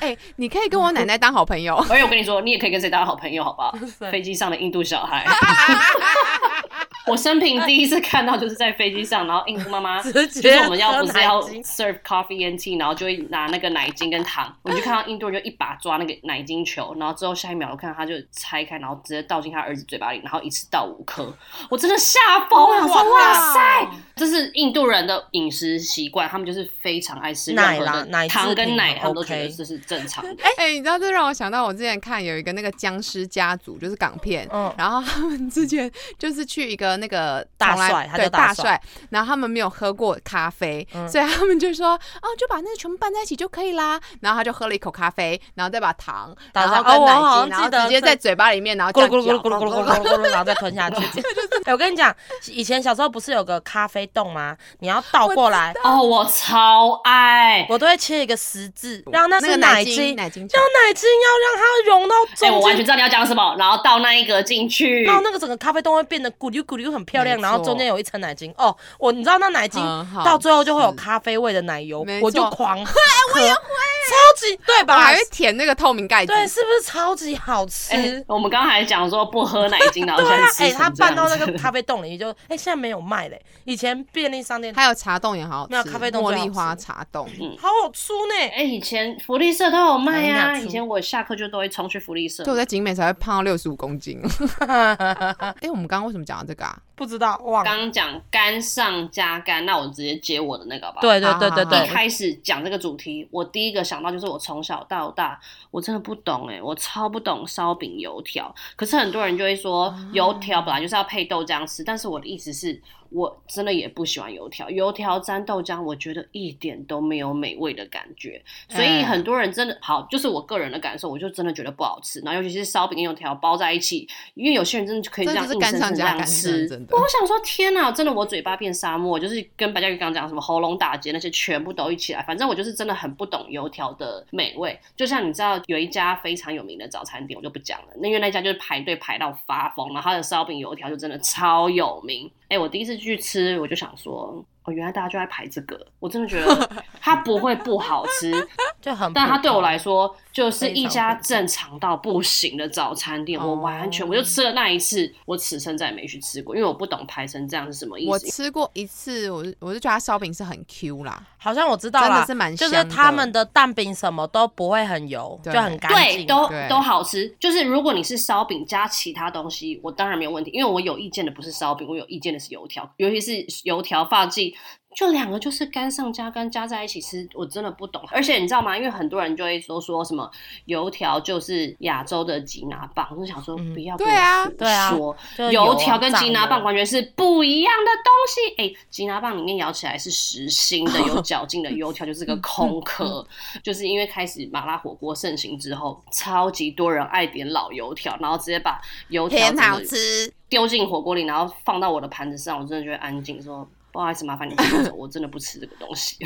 哎，你可以跟我奶奶当好朋友。而且我跟你说，你也可以跟谁当好朋友，好不好？对。飞机上的印度小孩，(laughs) 我生平第一次看到就是在飞机上，然后印度妈妈 (laughs) 直就是我们要不是要精。serve coffee and tea，然后就会拿那个奶精跟糖，我就看到印度人就一把抓那个奶精球，然后之后下一秒我看到他就拆开，然后直接倒进他儿子嘴巴里，然后一次倒五颗，我真的吓疯了，我说哇塞，这是印度人的饮食习惯，他们就是非常爱吃任奶何的啦奶制糖跟奶，品他们都觉得这是正常的。(laughs) 哎、你知道这让我想到我之前看有一个那个僵尸家族，就是港片，嗯。然后他们之前就是去一个那个大帅他对叫大帅，然后他们没有喝过咖啡，嗯所以他们就说哦，就把那个全部拌在一起就可以啦。然后他就喝了一口咖啡，然后再把糖，然后跟奶精，然后直接在嘴巴里面，然后咕噜咕噜咕噜咕噜咕噜咕噜咕噜，然后再吞下去。(laughs) 哎我跟你讲，以前小时候不是有个咖啡冻吗？你要倒过来，哦，我超爱。我都会切一个十字，让那那个是奶精精，奶精球让奶精要让它融到哎、我。完全知道你要讲什么，然后倒那一个进去，然后那个整个咖啡冻会变得咕噜咕溜很漂亮，然后中间有一层奶精。哦，我你知道那奶精到最后就会有咖啡味的奶油，我就狂喝。(laughs) 我也会，超级对吧？我还会舔那个透明盖子，对，是不是超级好吃？哎、我们刚刚还讲说不喝奶精，(laughs) 然后对啊，哎、现在吃它拌到那个 (laughs) 咖啡冻里就，哎、现在没有卖嘞。以前便利商店还有茶冻也好好吃，没有咖啡冻茉莉花茶冻。好好出呢。哎、以前福利社都有卖哎啊！以前我下课就都会冲去福利社对，。我在景美才会胖到六十五公斤。哎、我们刚刚为什么讲到这个啊？不知道忘了。刚刚讲干上加干，那我直接接我的那个吧。对对对对对一，开始讲这个主题，我第一个想到就是我从小到大，我真的不懂哎、我超不懂烧饼油条。可是很多人就会说，油条本来就是要配豆浆吃，但是我的意思是。我真的也不喜欢油条，油条沾豆浆，我觉得一点都没有美味的感觉。所以嗯很多人真的好，就是我个人的感受，我就真的觉得不好吃。然后尤其是烧饼跟油条包在一起，因为有些人真的就可以这样硬生生这样吃。我想说，天哪，真的我嘴巴变沙漠，就是跟白嘉宇刚刚讲什么喉咙打结那些全部都一起来。反正我就是真的很不懂油条的美味。就像你知道有一家非常有名的早餐店，我就不讲了，那因为那家就是排队排到发疯，然后它的烧饼油条就真的超有名。哎、我第一次去吃，我就想说。哦，原来大家就在排这个，我真的觉得它不会不好吃，(laughs) 就很。但它对我来，说就是一家正常到不行的早餐店。我完全，哦我就吃了那一次，我此生再也没去吃过，因为我不懂排成这样是什么意思我。吃过一次，我就我就觉得它烧饼是很 Q 啦，好像我知道真的了，是蛮香就是他们的蛋饼什么都不会很油，就很干对，净。都对都好吃。就是如果你是烧饼加其他东西，我当然没有问题，因为我有意见的不是烧饼，我有意见的是油条，尤其是油条发髻。就两个就是干上加干加在一起吃，我真的不懂。而且你知道吗？因为很多人就会说说什么油条就是亚洲的吉拿棒，我就想说嗯不要跟对啊我对啊油条跟吉拿棒完全是不一样的东西。哎、吉拿棒里面咬起来是实心的、有嚼劲的，油条就是个空 (laughs) 壳。就是因为开始麻辣火锅盛行之后，超级多人爱点老油条，然后直接把油条很好吃。丢进火锅里，然后放到我的盘子上，我真的就会安静说。不好意思，麻烦你 (laughs) 我真的不吃这个东西，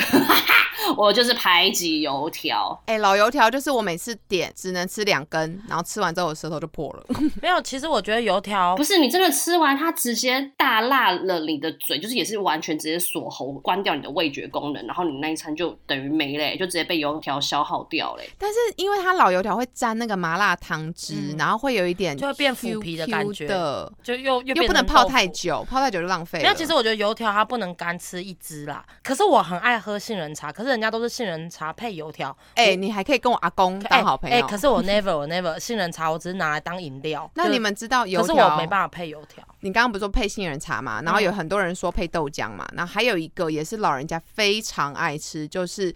(laughs) 我就是排挤油条。哎、老油条就是我每次点只能吃两根，然后吃完之后我舌头就破了。(laughs) 没有，其实我觉得油条不是你真的吃完，它直接大辣了你的嘴，就是也是完全直接锁喉，关掉你的味觉功能，然后你那一餐就等于没嘞，就直接被油条消耗掉嘞。但是因为它老油条会沾那个麻辣汤汁，嗯然后会有一点就会变腐皮的感觉的，就又又又不能泡太久，泡太久就浪费了。没有，其实我觉得油条它不能干吃一支啦。可是我很爱喝杏仁茶，可是人家都是杏仁茶配油条。哎、我你还可以跟我阿公当好朋友。哎、可是我 never 我 never 杏仁茶，我只是拿来当饮料。(laughs) 那你们知道油可是？我没办法配油条。你刚刚不是说配杏仁茶嘛？然后有很多人说配豆浆嘛，然后还有一个也是老人家非常爱吃，就是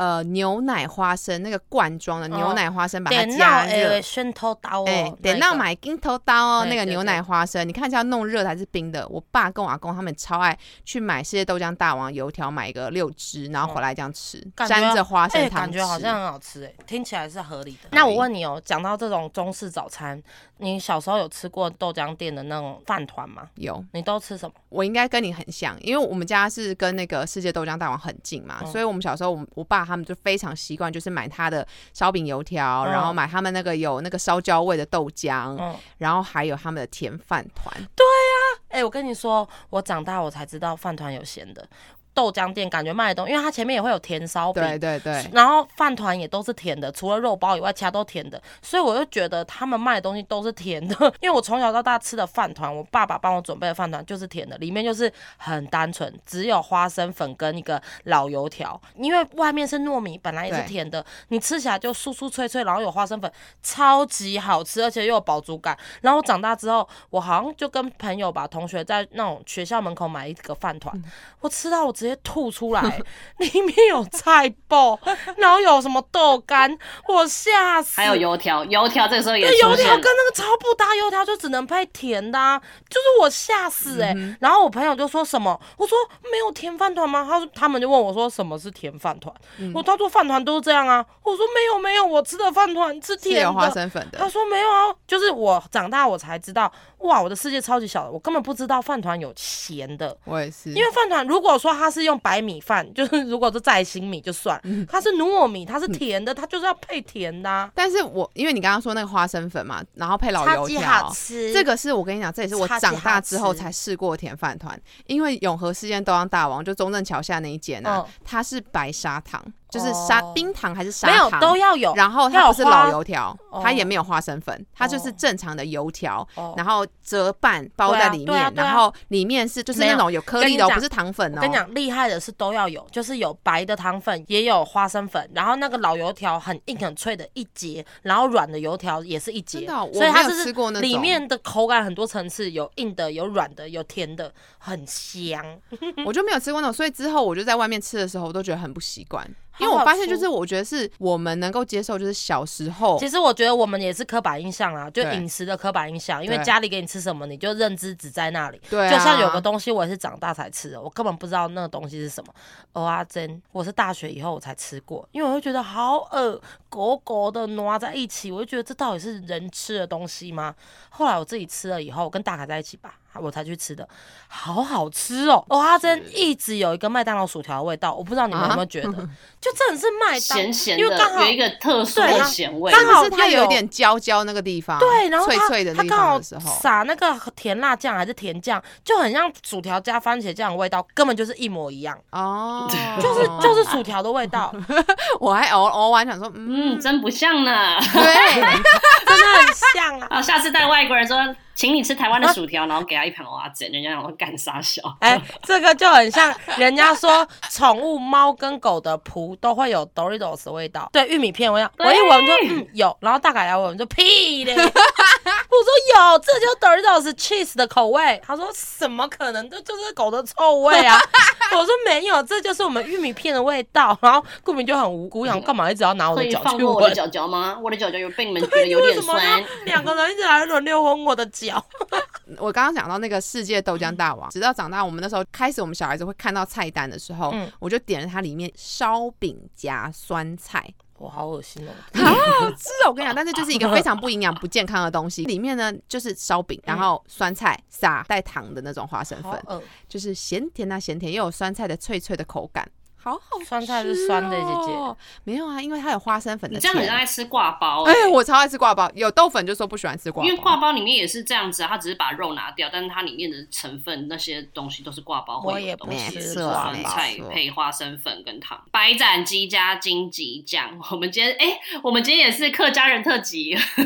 呃牛奶花生那个罐装的牛奶花生，把它点加热到哎，。宣偷刀哦，哎，那个点到买金头刀哦，那个牛奶花生，你看一下要弄热的还是冰的？我爸跟我阿公他们超爱去买世界豆浆大王油条，买一个六支，然后回来这样吃，沾着花生哎、糖感觉好像很好吃哎、听起来是合理的。那我问你哦，讲到这种中式早餐，你小时候有吃过豆浆店的那种饭团吗？有。你都吃什么？我应该跟你很像，因为我们家是跟那个世界豆浆大王很近嘛，嗯所以我们小时候，我们我爸他们就非常习惯，就是买他的烧饼油条，嗯然后买他们那个有那个烧焦味的豆浆，嗯，然后还有他们的甜饭团。对啊哎、我跟你说，我长大我才知道饭团有咸的。豆浆店感觉卖的东西，因为它前面也会有甜烧饼，对对对，然后饭团也都是甜的，除了肉包以外，其他都甜的，所以我就觉得他们卖的东西都是甜的。(laughs) 因为我从小到大吃的饭团，我爸爸帮我准备的饭团就是甜的，里面就是很单纯，只有花生粉跟一个老油条。因为外面是糯米，本来也是甜的，你吃起来就酥酥脆脆，然后有花生粉，超级好吃，而且又有饱足感。然后我长大之后，我好像就跟朋友吧，同学在那种学校门口买一个饭团，嗯我吃到我直接吐出来，(laughs) 里面有菜包，(laughs) 然后有什么豆干，我吓死。还有油条，油条这个时候也出现条跟那个超不搭，油条就只能配甜的、啊，就是我吓死哎、嗯然后我朋友就说什么，我说没有甜饭团吗？他说他们就问我说什么是甜饭团，嗯我他说饭团都是这样啊，我说没有没有，我吃的饭团是是甜有花。生粉的他。说没有啊，就是我长大我才知道，哇，我的世界超级小的，我根本不知道饭团有咸的。我也是，因为饭团如果说它是用白米饭，(laughs) 就是如果是再新米就算，嗯它是糯米，它是甜的，它就是要配甜的、啊，但是我因为你刚刚说那个花生粉嘛，然后配老油条。吃。这个是我跟你讲，这也是我长大之后才试过甜饭团。因为永和事件豆浆大王就中正桥下那一间啊，嗯它是白砂糖，就是砂、哦冰糖还是砂没有糖都要有，然后它不是老油条，哦。它也没有花生粉，它就是哦正常的油条，哦。然后折半包在里面，对啊啊然后里面是就是那种有颗粒的不是糖粉哦。跟你讲，厉害的是都要有，就是有白的糖粉，也有花生粉，然后那个老油条很硬很脆的一节，然后软的油条也是一节，哦所以它就是里面的口感很多层次，有硬的，有软的，有甜的，很香。(laughs) 我就没有吃过那种，所以之后我就在外面吃的时候，我都觉得很不习惯，因为我发现就是我觉得是我们能够接受，就是小时候其实我觉得我们也是刻板印象啊，就对饮食的刻板印象，因为家里给你吃什么，你就认知只在那里。对啊，就像有个东西，我也是长大才吃的，我根本不知道那个东西是什么。蚵仔煎，我是大学以后我才吃过，因为我会觉得好恶，狗狗的挪在一起，我就觉得这到底是人吃的东西吗？后来我自己吃了以后，我跟大凯在一起吧，我才去吃的，好好吃哦！哦，阿珍一直有一个麦当劳薯条的味道，我不知道你们有没有觉得，(laughs) 就真的是麦当，咸咸因为刚好的，有一个特殊的对咸味。刚好它有点焦焦那个地方，对，然后脆脆的那地它刚好方的时候，撒那个甜辣酱还是甜酱，就很像薯条加番茄酱的味道，根本就是一模一样，哦，(laughs) 就是就是薯条的味道，(laughs) 我还偶偶尔想说，嗯，嗯，真不像呢。对，真的很像啊。啊，下次带外国人说，请你吃台湾的薯条，然后给他一盘蚵仔煎，人家让我干傻笑？哎、这个就很像人家说宠物猫跟狗的扑都会有 Doritos 的味道，对，玉米片的味道。我一闻就嗯有，然后大概来闻就屁嘞，我 (laughs) 说有，这就是 Doritos cheese 的口味。他说怎么可能？这就是狗的臭味啊！(laughs) 我说没有，这就是我们玉米片的味道。然后顾明就很无辜，想干嘛一直要拿我的脚去闻我的闻？脚脚吗？我的脚脚有被你们觉得有点酸。(laughs) 两个人一直来轮流闻我的脚？(laughs) 我刚刚讲到那个世界豆浆大王，直到长大，我们那时候开始，我们小孩子会看到菜单的时候，嗯我就点了它里面烧饼夹酸菜，我好恶心哦！好好吃哦！我跟你讲，但是就是一个非常不营养、不健康的东西。里面呢就是烧饼，然后酸菜撒带糖的那种花生粉，就是咸甜啊咸甜，又有酸菜的脆脆的口感，好好吃哦。酸菜是酸的姐姐没有啊，因为它有花生粉的你这样很像甜。在吃挂包、哎、欸，我超爱吃挂包，有豆粉就说不喜欢吃挂包，因为挂包里面也是这样子啊，它只是把肉拿掉，但是它里面的成分那些东西都是挂包会我也不有的东西，吃就是酸菜配花生粉跟糖，白斩鸡加荆棘酱。我们今天哎、我们今天也是客家人特辑，哎、(laughs)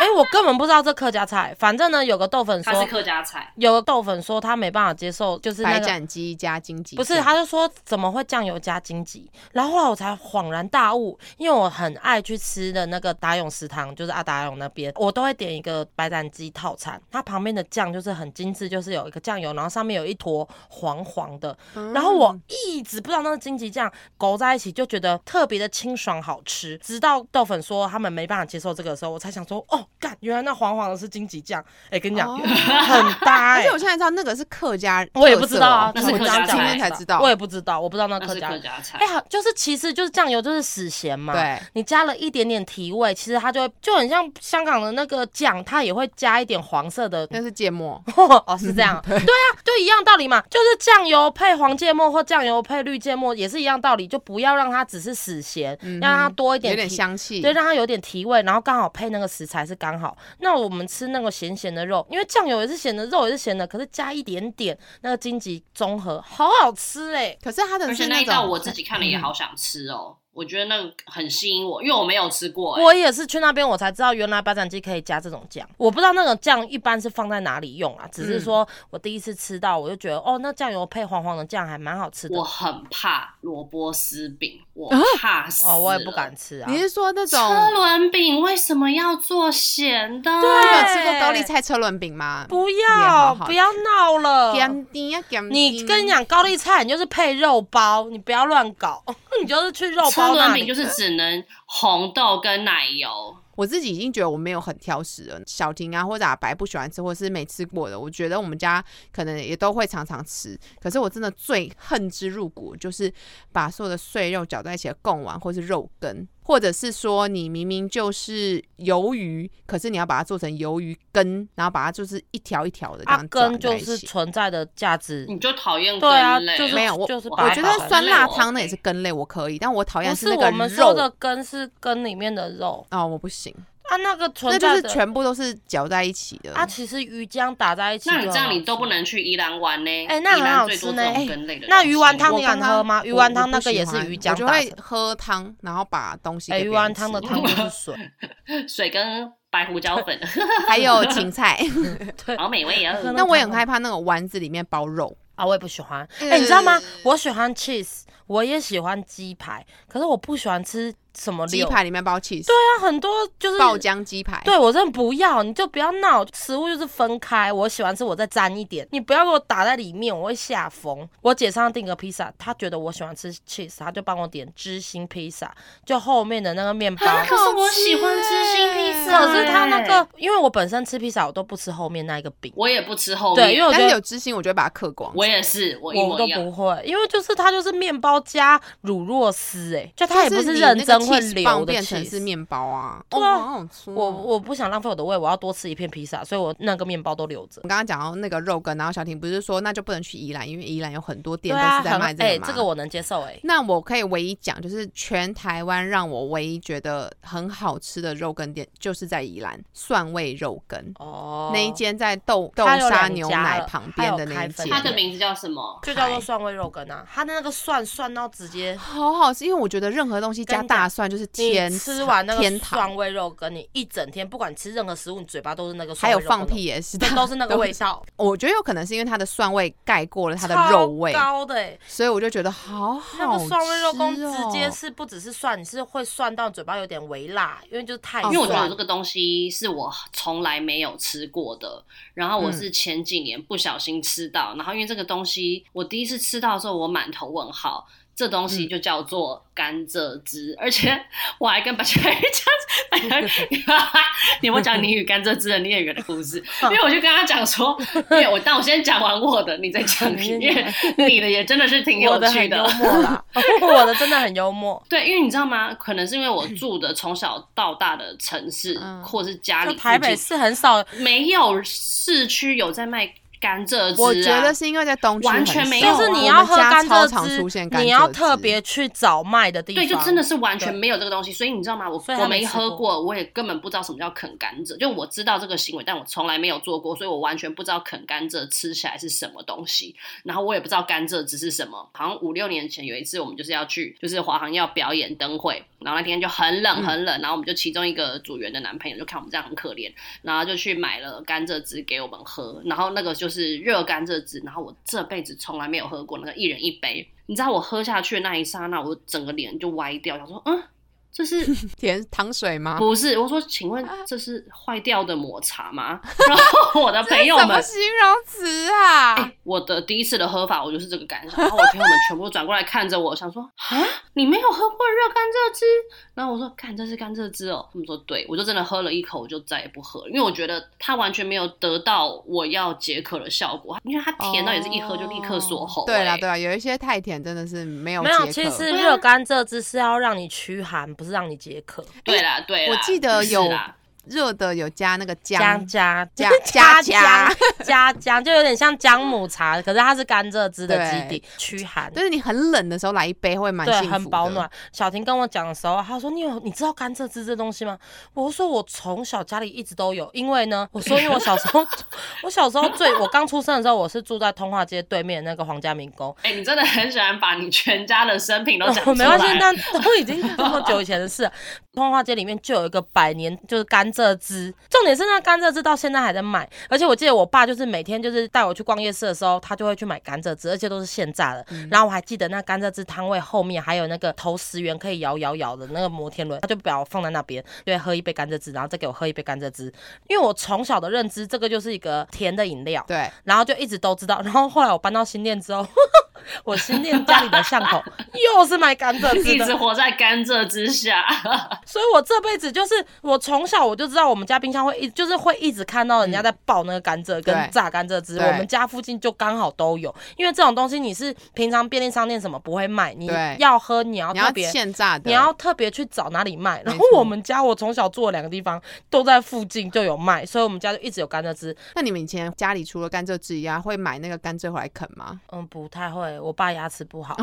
哎、我根本不知道这客家菜。反正呢，有个豆粉说，它是客家菜，有个豆粉说他没办法接受，就是那白斩鸡加荆棘不是，他就说怎么会酱油加荆棘？然后后来我才恍然大悟，因为我很爱去吃的那个达勇食堂，就是阿达勇那边，我都会点一个白斩鸡套餐，它旁边的酱就是很精致，就是有一个酱油，然后上面有一坨黄黄的，然后我一直不知道那个荆棘酱勾在一起，就觉得特别的清爽好吃。直到豆粉说他们没办法接受这个的时候，我才想说，哦，干，原来那黄黄的是荆棘酱。哎、跟你讲，哦很搭哎、而且我现在知道那个是客家我也不知道啊，那是我刚今天才知道我也不知道，我不知道那客家客家菜哎。呀，就是其实就是酱油就是死咸嘛，对，你加了一点点提味，其实它就会就很像香港的那个酱，它也会加一点黄色的。那是芥末。(laughs) 哦，是这样，(laughs) 对啊，就一样道理嘛，就是酱油配黄芥末或酱油配绿芥末也是一样道理，就不要让它只是死咸，嗯让它多一有点点香气，对，让它有点提味，然后刚好配那个食材是刚好。那我们吃那个咸咸的肉，因为酱油也是咸的，肉也是咸的，可是加一点点那个荆棘综合，好好吃哎、可是它的那一道我自己看了也好想吃哦，我觉得那个很吸引我，因为我没有吃过、欸。我也是去那边我才知道，原来白斩鸡可以加这种酱。我不知道那种酱一般是放在哪里用啊，只是说我第一次吃到，我就觉得哦，那酱油配黄黄的酱还蛮好吃的我。很怕萝卜丝饼，我怕死哦，我也不敢。吃啊。你是说那种车轮饼为什么要做咸的？你对有吃过高丽菜车轮饼吗？不要好好不要闹了。咸甜啊，咸你跟你讲，高丽菜你就是配肉包，你不要乱搞，(laughs) 你就是去肉包那里。轮饼就是只能红豆跟奶油。我自己已经觉得我没有很挑食了。小婷啊，或者阿白不喜欢吃，或是没吃过的，我觉得我们家可能也都会常常吃。可是我真的最恨之入骨，就是把所有的碎肉搅在一起的贡丸，或是肉羹，或者是说你明明就是鱿鱼，可是你要把它做成鱿鱼根，然后把它就是一条一条的这啊，样根就是。存在的价值。你就讨厌对啊就是没有我，就是我觉得酸辣汤那也是根类，我可以，但我讨厌不是那个我们说肉的根是根里面的肉哦，我不行，啊，那个存那就是的全部都是搅在一起的。啊，其实鱼浆打在一起就那你很好吃。这样你都不能去宜兰玩呢？哎那很宜兰好吃呢哎根类的东西。那鱼丸汤你敢喝吗？鱼丸汤那个也是欢鱼浆打我就会成。喝汤，然后把东西哎，给别人鱼丸汤的吃汤就是水，(laughs) 水跟白胡椒粉，(laughs) 还有芹菜。(laughs) 好美味啊！喝那我也很害怕那种丸子里面包肉，啊，我也不喜欢。哎，你知道吗呃？我喜欢 cheese，我也喜欢鸡排，可是我不喜欢吃什么鸡柳。排里面包 cheese，对啊，很多就是爆浆鸡排。对我真的不要，你就不要闹，食物就是分开。我喜欢吃，我再沾一点，你不要给我打在里面，我会吓疯。我姐上次订个披萨，她觉得我喜欢吃 cheese，她就帮我点芝心披萨，就后面的那个面包。啊可是我喜欢吃心披萨，可是它那哎个，因为我本身吃披萨，我都不吃后面那一个饼，我也不吃后面，对，因为我但觉得是有芝心，我就会把它嗑光。我也是，我都模一样。不会，因为就是它就是面包加乳酪丝，哎，就它也不是认那会的变成是面包啊，对啊哦好好吃哦我我不想浪费我的胃，我要多吃一片披萨，所以我那个面包都留着。我刚刚讲到那个肉羹，然后小婷不是说那就不能去宜兰，因为宜兰有很多店都是在卖这个嘛。这个我能接受哎、那我可以唯一讲，就是全台湾让我唯一觉得很好吃的肉羹店，就是在宜兰蒜味肉羹、哦，那一间，在豆豆沙牛奶旁边的那一间，它的名字叫什么？就叫做蒜味肉羹啊，它的那个蒜蒜到直接。好好吃，因为我觉得任何东西加大蒜就是你天吃完那个天，蒜味肉羹，你一整天不管吃任何食物，你嘴巴都是那个蒜还有味肉羹的放屁，也是对，，都是那个味道，我觉得有可能是因为它的蒜味盖过了它的肉味，高的哎、所以我就觉得好好。那个蒜味肉羹直接是不只是蒜，你是会蒜到嘴巴有点微辣，因为就是太哦因为我觉得这个东西是我从来没有吃过的，然后我嗯是前几年不小心吃到，然后因为这个东西我第一次吃到的时候，我满头问号。这东嗯西就叫做甘蔗汁，(laughs) 而且我还跟白嘉宇讲，白嘉宇你有没有讲你与甘蔗汁的孽缘的故事？(laughs) 因为我就跟他讲说，(laughs) 我但我先讲完我的，你再讲你，因为你的也真的是挺有趣我的很幽默啦，我的真的很幽默。对，因为你知道吗？可能是因为我住的从小到大的城市，嗯或者是家里就台北附市很少，近没有市区有在卖甘蔗汁、啊。我觉得是因为在东区完全没有就是你我们家要喝甘超常蔗出现甘蔗汁，你要特别去找卖的地方。对，就真的是完全没有这个东西。所以你知道吗？我我没喝过，我也根本不知道什么叫啃甘蔗。就我知道这个行为，但我从来没有做过，所以我完全不知道啃甘蔗吃起来是什么东西。然后我也不知道甘蔗汁是什么。好像五六年前有一次，我们就是要去，就是华航要表演灯会，然后那天就很冷嗯很冷，然后我们就其中一个组员的男朋友就看我们这样很可怜，然后就去买了甘蔗汁给我们喝，然后那个就是热甘蔗汁，然后我这辈子从来没有喝过那个一人一杯，你知道我喝下去的那一刹那，我整个脸就歪掉，想说嗯。这是 (laughs) 甜糖水吗？不是？我说，请问这是坏掉的抹茶吗？然后 (laughs) 我的朋友们，什么形容词啊？哎我的第一次的喝法，我就是这个感受。然后我朋友们全部转过来看着我，想说啊，你没有喝过热甘蔗汁？然后我说，看这是甘蔗汁哦。他们说对，我就真的喝了一口，我就再也不喝了，因为我觉得它完全没有得到我要解渴的效果，因为它甜到也是一喝就立刻锁喉、哦对啦哎对啦，有一些太甜真的是没有没有，其实热甘蔗汁是要让你驱寒，不是让你解渴。对啦对啦，我记得有是啦热的有加那个姜姜，加加 (laughs) 加加姜 (laughs) 加姜，就有点像姜母茶，可是它是甘蔗汁的基底，驱寒。就是你很冷的时候来一杯会蛮对，幸福很保暖。小婷跟我讲的时候，她说：“你有你知道甘蔗汁这东西吗？”我说：“我从小家里一直都有，因为呢，(laughs) 我说因为我小时候，我小时候最我刚出生的时候，我是住在通化街对面那个皇家民工。哎、你真的很喜欢把你全家的生平都讲出来。没关系，但都已经这么久以前的事。通化街里面就有一个百年就是甘蔗汁，重点是那甘蔗汁到现在还在卖，而且我记得我爸就是每天就是带我去逛夜市的时候，他就会去买甘蔗汁，而且都是现榨的。然后我还记得那甘蔗汁摊位后面还有那个投十元可以摇摇摇的那个摩天轮，他就把我放在那边，对，喝一杯甘蔗汁，然后再给我喝一杯甘蔗汁，因为我从小的认知这个就是一个甜的饮料，对，然后就一直都知道。然后后来我搬到新店之后，我新店家里的巷口 (laughs) 又是卖甘蔗汁的一直，活在甘蔗之下。(laughs) 所以我这辈子就是我从小我就知道我们家冰箱会一就是会一直看到人家在爆那个甘蔗跟榨甘蔗汁，我们家附近就刚好都有，因为这种东西你是平常便利商店什么不会卖，你要喝你要特别。现榨的，你要特别去找哪里卖，然后我们家我从小住的两个地方都在附近就有卖，所以我们家就一直有甘蔗汁。那你们以前家里除了甘蔗汁以外，会买那个甘蔗回来啃吗？嗯，不太会，我爸牙齿不好，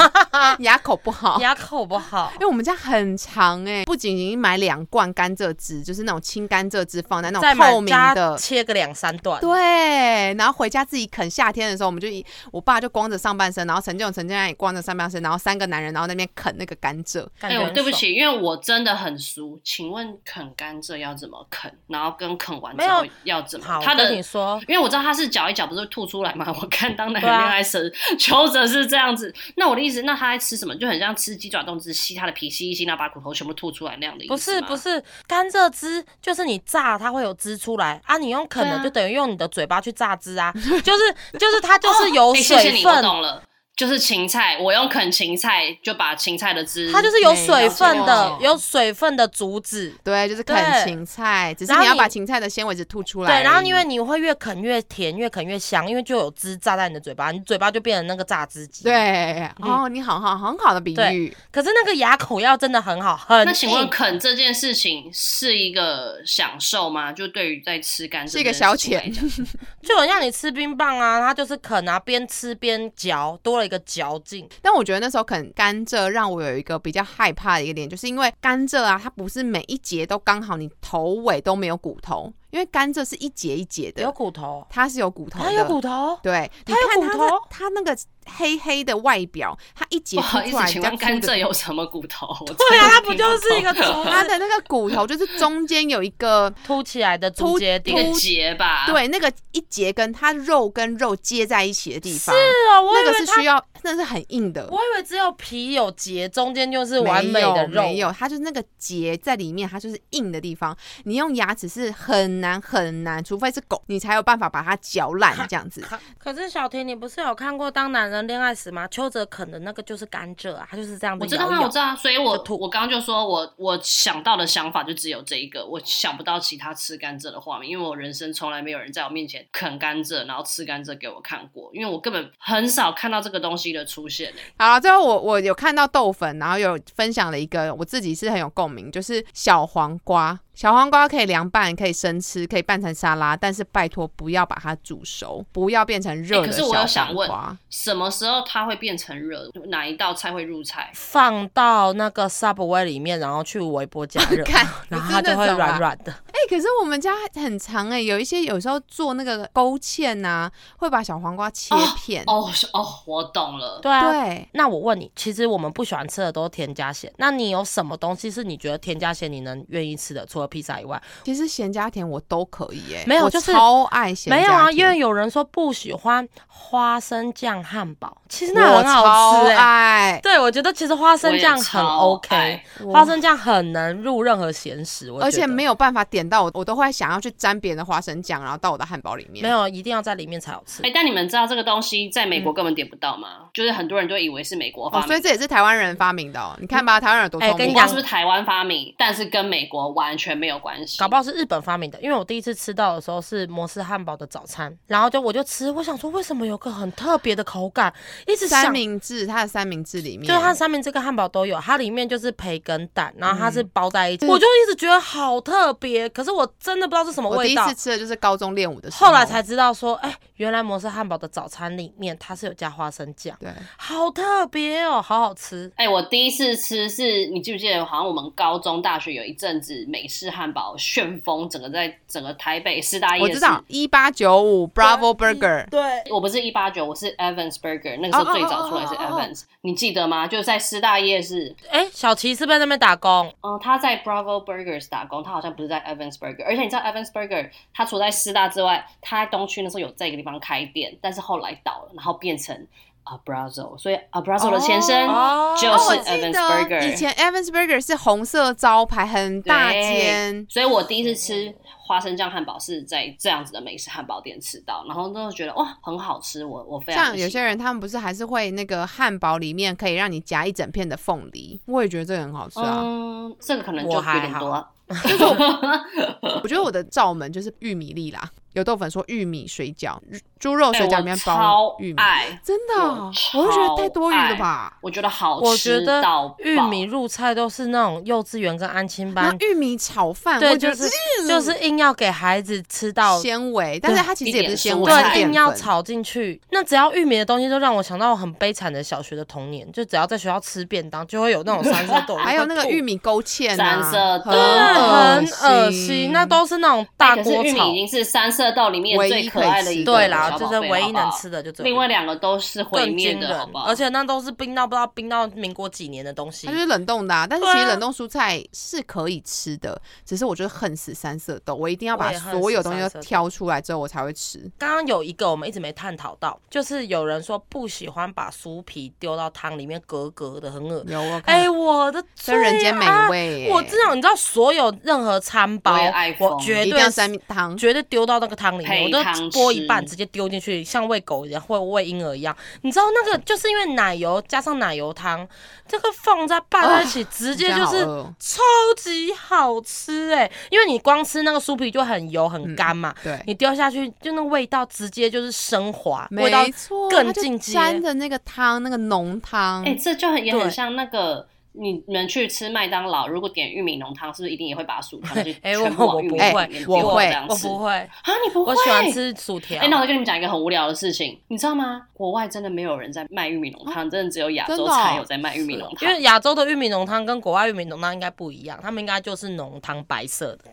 (laughs) 牙口不好。牙口不好因。为我们家很长哎、不仅仅买两罐甘蔗汁，就是那种青甘蔗汁放在那再种透明的，切个两三段，对，然后回家自己啃。夏天的时候，我们就一我爸就光着上半身，然后陈建勇、陈建安也光着上半身，然后三个男人，然后那边啃那个甘蔗。哎、我对不起，因为我真的很熟。请问啃甘蔗要怎么啃？然后跟啃完之后要怎么？好，它的你，说，因为我知道他是嚼一嚼不是吐出来吗？我看《当男人恋爱时》邱泽是这样子。那我的意思，那他在吃什么？就很像吃鸡爪冻，汁吸他的皮，吸一吸，然后把骨头全部吐出来那样的意思不是不是，甘蔗汁就是你榨它会有汁出来啊，你用啃的就等于用你的嘴巴去榨汁啊，就是就是它就是有哎谢谢你，我水分，懂了。就是芹菜，我用啃芹菜就把芹菜的汁，它就是有水分的错有水分的竹子。对，就是啃芹菜，只是然后你你要把芹菜的纤维质吐出来。对，然后因为你会越啃越甜，越啃越香，因为就有汁榨在你的嘴巴，你嘴巴就变成那个榨汁机。，对，哦，你好好很好的比对喻，可是那个牙口要真的很好，很那请问啃这件事情是一个享受吗？就对于在吃甘蔗是一个消遣，(laughs) 就很像你吃冰棒啊，它就是啃啊，边吃边嚼，多了一个嚼劲。但我觉得那时候可能甘蔗让我有一个比较害怕的一个点，就是因为甘蔗啊，它不是每一节都刚好你头尾都没有骨头，因为甘蔗是一节一节的有，骨头，它是有骨头的，它有骨头，对，你它有看骨头那它那个黑黑的外表，它一节不好意思，凸出来比请问较甘蔗有什么骨头？(laughs) 对啊，它不就是一个它的那个骨头就是中间有一个凸起来的凸竹节一点？个结吧？，对那个一节跟它肉跟肉接在一起的地方，是哦，我以那个是需要，那是很硬的。我以为只有皮有结，中间就是完美的肉。没有，它就是那个结在里面，它就是硬的地方。你用牙齿是很难很难，除非是狗，你才有办法把它嚼烂这样子。可 (laughs) 可是小婷，你不是有看过《当男人恋爱时》吗？邱泽啃的那个就是甘蔗啊，他就是这样子我知道啊，我知道啊，所以我就吐我刚刚就说我我想到的想法就只有这一个，我想不到其他吃甘蔗的画面，因为我人生从来没有人在我面前啃甘蔗，然后吃甘蔗给我看过，因为我根本很少看到这个东西的出现、欸、好了，最后我我有看到豆粉，然后有分享了一个我自己是很有共鸣，就是小黄瓜。小黄瓜可以凉拌，可以生吃，可以拌成沙拉，但是拜托不要把它煮熟，不要变成热的欸可是我小有想问黄瓜。什么时候它会变成热？哪一道菜会入菜？放到那个 Subway 里面，然后去微波加 (laughs) 热看，然后它就会软软的。哎、可是我们家很长哎、有一些有时候做那个勾芡呐、会把小黄瓜切片。哦是哦，我懂了。对啊，对，那我问你，其实我们不喜欢吃的都是甜加咸，那你有什么东西是你觉得甜加咸你能愿意吃的？除了披萨以外，其实咸加甜我都可以耶，我没有就是超爱咸。没有啊，因为有人说不喜欢花生酱汉堡，其实那很好超吃哎、爱，对，我觉得其实花生酱很 OK，花生酱很能入任何咸食，而且没有办法点到我，我都会想要去沾别人的花生酱，然后到我的汉堡里面。没有一定要在里面才好吃哎、。但你们知道这个东西在美国根本点不到吗？就是很多人都以为是美国发哦，明，所以这也是台湾人发明的哦。你看吧，台湾人有多聪明哎跟你讲是不是台湾发明，但是跟美国完全没有关系。搞不好是日本发明的，因为我第一次吃到的时候是摩斯汉堡的早餐，然后就我就吃，我想说为什么有个很特别的口感，一直三想，明治，它的三明治里面，就是它三明治跟汉堡都有，它里面就是培根蛋，然后它是包在一起，嗯我就一直觉得好特别，可是我真的不知道是什么味道我第一次。吃的就是高中练舞的时候，后来才知道说，哎、原来摩斯汉堡的早餐里面它是有加花生酱，对，好特别哦，好好吃。哎、我第一次吃是你记不记得？好像我们高中、大学有一阵子美式汉堡旋风，整个在整个台北四大夜市。我知道一八九五 Bravo Burger，对，我不是一八九，我是 Evans Burger，那个时候最早出来是 Evans，、你记得吗？就是在师大夜市，哎、小齐是不是在那边打工？嗯，他在 Bravo Burgers 打工，他好像不是在 Evans Burger，而且你知道 Evans Burger，他除了在师大之外，他在东区那时候有在一个地方开店，但是后来倒了，然后变成 Abrazo，所以 Abrazo 的前身哦就是 Evans Burger。以前 Evans Burger 是红色招牌，很大对间，所以我第一次吃花生酱汉堡是在这样子的美式汉堡店吃到，然后那时候觉得哇很好吃，我我非常像有些人他们不是还是会那个汉堡里面可以让你夹一整片的凤梨，我也觉得这个很好吃啊。嗯，这个可能就有我还好点多。(laughs) 我觉得我的罩门就是玉米粒啦，有豆粉说玉米水饺，猪肉哎水饺里面包玉米，爱，真的哦，我我就觉得太多余了吧。我觉得好我觉吃得玉米入菜都是那种幼稚园跟安亲那班，玉米炒饭，对，我觉得就是就是硬要给孩子吃到。纤维，但是它其实也不是纤维，对，硬。要炒进去。那只要玉米的东西，都让我想到很悲惨的小学的童年。就只要在学校吃便当，就会有那种三色豆，(laughs) 还有那个玉米，勾芡三啊，色豆很对，很恶心心。那都是那种哎大锅炒玉米已。经是三色豆里面唯一最可爱的一个可以吃的对啦，就是唯一能吃的就这另外两个都是毁更灭的，好不，好？而且那都是冰到不知道冰到民国几年的东西。它就。是冷冻的、啊，但是其实冷冻蔬菜是可以吃的，只是我觉得恨死三色豆，我一定要把所有东西都挑出来之后我才会吃。刚刚有一个我们一直没探讨到，就是有人说不喜欢把酥皮丢到汤里面，格格的很恶。有我看，哎、我的这人间美味。耶我知道，你知道所有任何餐包我绝对三汤，绝对丢到那个汤里面，我都剥一半直接丢进去，像喂狗一样，或喂婴儿一样。你知道那个就是因为奶油加上奶油汤，这个放在拌在一起，直接就是超级好吃哎、因为你光吃那个酥皮就很油很干嘛，对，你丢下去就那味道直接就是升华，味道没错，更进阶。沾着那个汤，那个浓汤，哎、这就很也对。很像那个。你们去吃麦当劳，如果点玉米浓汤，是不是一定也会把薯条那些 (laughs) 哎全往玉米我不会里面丢我会这样不会，啊？你不会？我喜欢。吃薯条。哎、那我再跟你们讲一个很无聊的事情，你知道吗？国外真的没有人在卖玉米浓汤，真的只有亚洲才有在卖玉米浓汤。因为亚洲的玉米浓汤跟国外玉米浓汤应该不一样，他们应该就是浓汤白色的。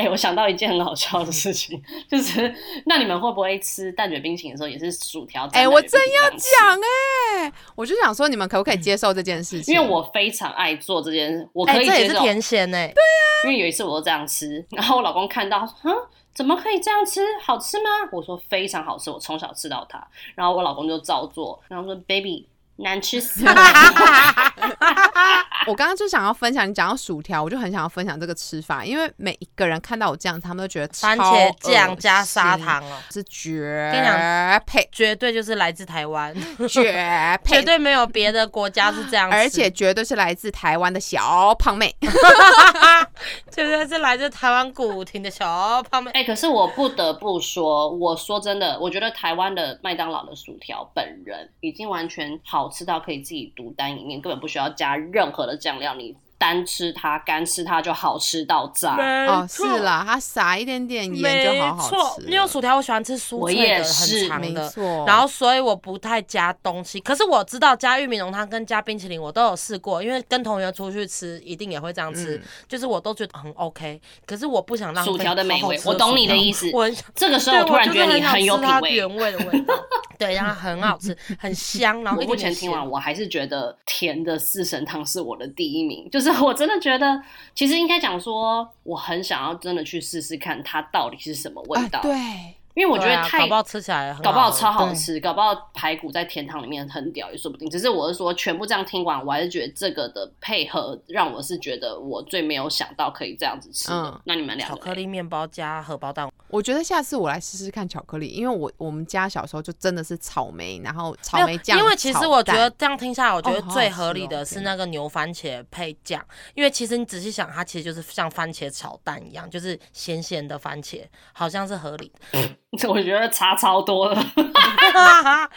哎、我想到一件很好笑的事情，就是那你们会不会吃蛋卷冰淇淋的时候也是薯条？哎、我真要讲。讲哎、我就想说你们可不可以接受这件事情？因为我非常爱做这件事，我哎、可以接受。这也是甜咸哎、对啊因为有一次我都这样吃，然后我老公看到，嗯，怎么可以这样吃？好吃吗？我说非常好吃，我从小吃到它。然后我老公就照做，然后说 baby 难吃死了。(laughs) (laughs) 我刚刚就想要分享，你讲到薯条，我就很想要分享这个吃法，因为每一个人看到我这样，他们都觉得番茄酱加砂糖哦，是绝跟你讲配，绝对就是来自台湾，绝配。(laughs) 绝，对没有别的国家是这样吃，而且绝对是来自台湾的小胖妹。(laughs) 绝对是来自台湾古亭的小胖妹。哎、可是我不得不说，我说真的，我觉得台湾的麦当劳的薯条本人已经完全好吃到可以自己独单一面，根本不需要加任何的酱料，你单吃它、干吃它就好吃到炸。哦，是啦，它撒一点点盐就好好吃，因为薯条我喜欢吃酥我脆的、也是很长的。然后，所以我不太加东西。可是我知道加玉米浓汤跟加冰淇淋，我都有试过，因为跟同学出去吃，一定也会这样吃，嗯就是我都觉得很 OK。可是我不想浪费薯条的美味我懂你的意思 (laughs) 我很这个时候我突然觉得你很有它品味。原味的味道，(laughs) 对，然后很好吃，很香，然后我目前听完，我还是觉得甜的四神汤是我的第一名。就是我真的觉得，其实应该讲说，我很想要真的去试试看它到底是什么味道。啊，对，因为我觉得太搞不好吃起来很搞不好超好吃，搞不好排骨在甜汤里面很屌也说不定。只是我是说，全部这样听完，我还是觉得这个的配合让我是觉得我最没有想到可以这样子吃的。嗯那你们两个巧克力面包加荷包蛋，我觉得下次我来试试看巧克力，因为我我们家小时候就真的是草莓，然后草莓酱，因为其实我觉得这样听下来，我觉得最合理的是那个牛番茄配酱，因为其实你仔细想，它其实就是像番茄炒蛋一样，就是咸咸的番茄，好像是合理的。我觉得差超多了，(laughs)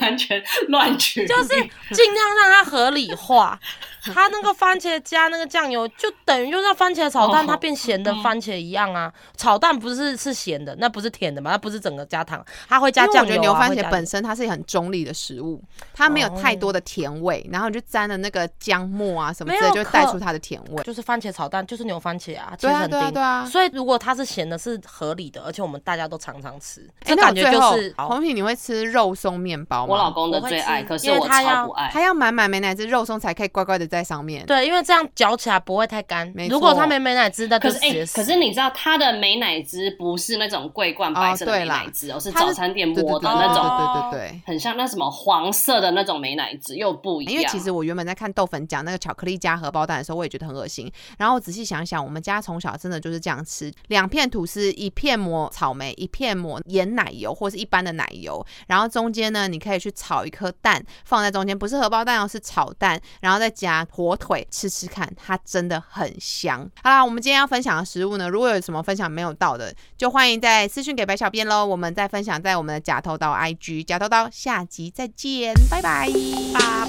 完全乱取，就是尽量让它合理化。(laughs) 它那个番茄加那个酱油，就等于就像番茄炒蛋，哦它变咸的番茄一样啊。炒蛋不是是咸的，那不是甜的嘛？它不是整个加糖，它会加酱油、啊。我觉得牛番茄本身它是很中立的食物，它没有太哦多的甜味，然后你就沾了那个姜末啊什么之类，就会带出它的甜味。就是番茄炒蛋，就是牛番茄啊，其对啊，对啊，实很丁对啊。所以如果它是咸的，是合理的，而且我们大家都常常吃，这感觉就是好红品，你会吃肉松面包吗？我老公的最爱，可是因为我他要超不爱。他要满满美乃滋肉松才可以乖乖的在上面。对，因为这样嚼起来不会太干没。如果它没美奶汁，那可就是可是你知道它的美奶汁不是那种桂冠白色的美哦对啦乃滋哦，是是早餐店磨的那种，哦对对对对。很像那什么黄色的那种美奶汁，又不一样。因为其实我原本在看豆粉讲那个巧克力加荷包蛋的时候，我也觉得很恶心。然后我仔细想想，我们家从小真的就是这样吃：两片吐司，一片抹草莓，一片抹盐奶油或是一般的奶油，然后中间呢，你可以去炒一颗蛋放在中间，不是荷包蛋哦，是炒蛋，然后再火腿吃吃看，它真的很香。好啦，我们今天要分享的食物呢，如果有什么分享没有到的，就欢迎在私讯给白小编喽，我们再分享在我们的假头刀 IG 假头刀，下集再见，拜拜。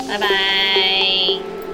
拜拜。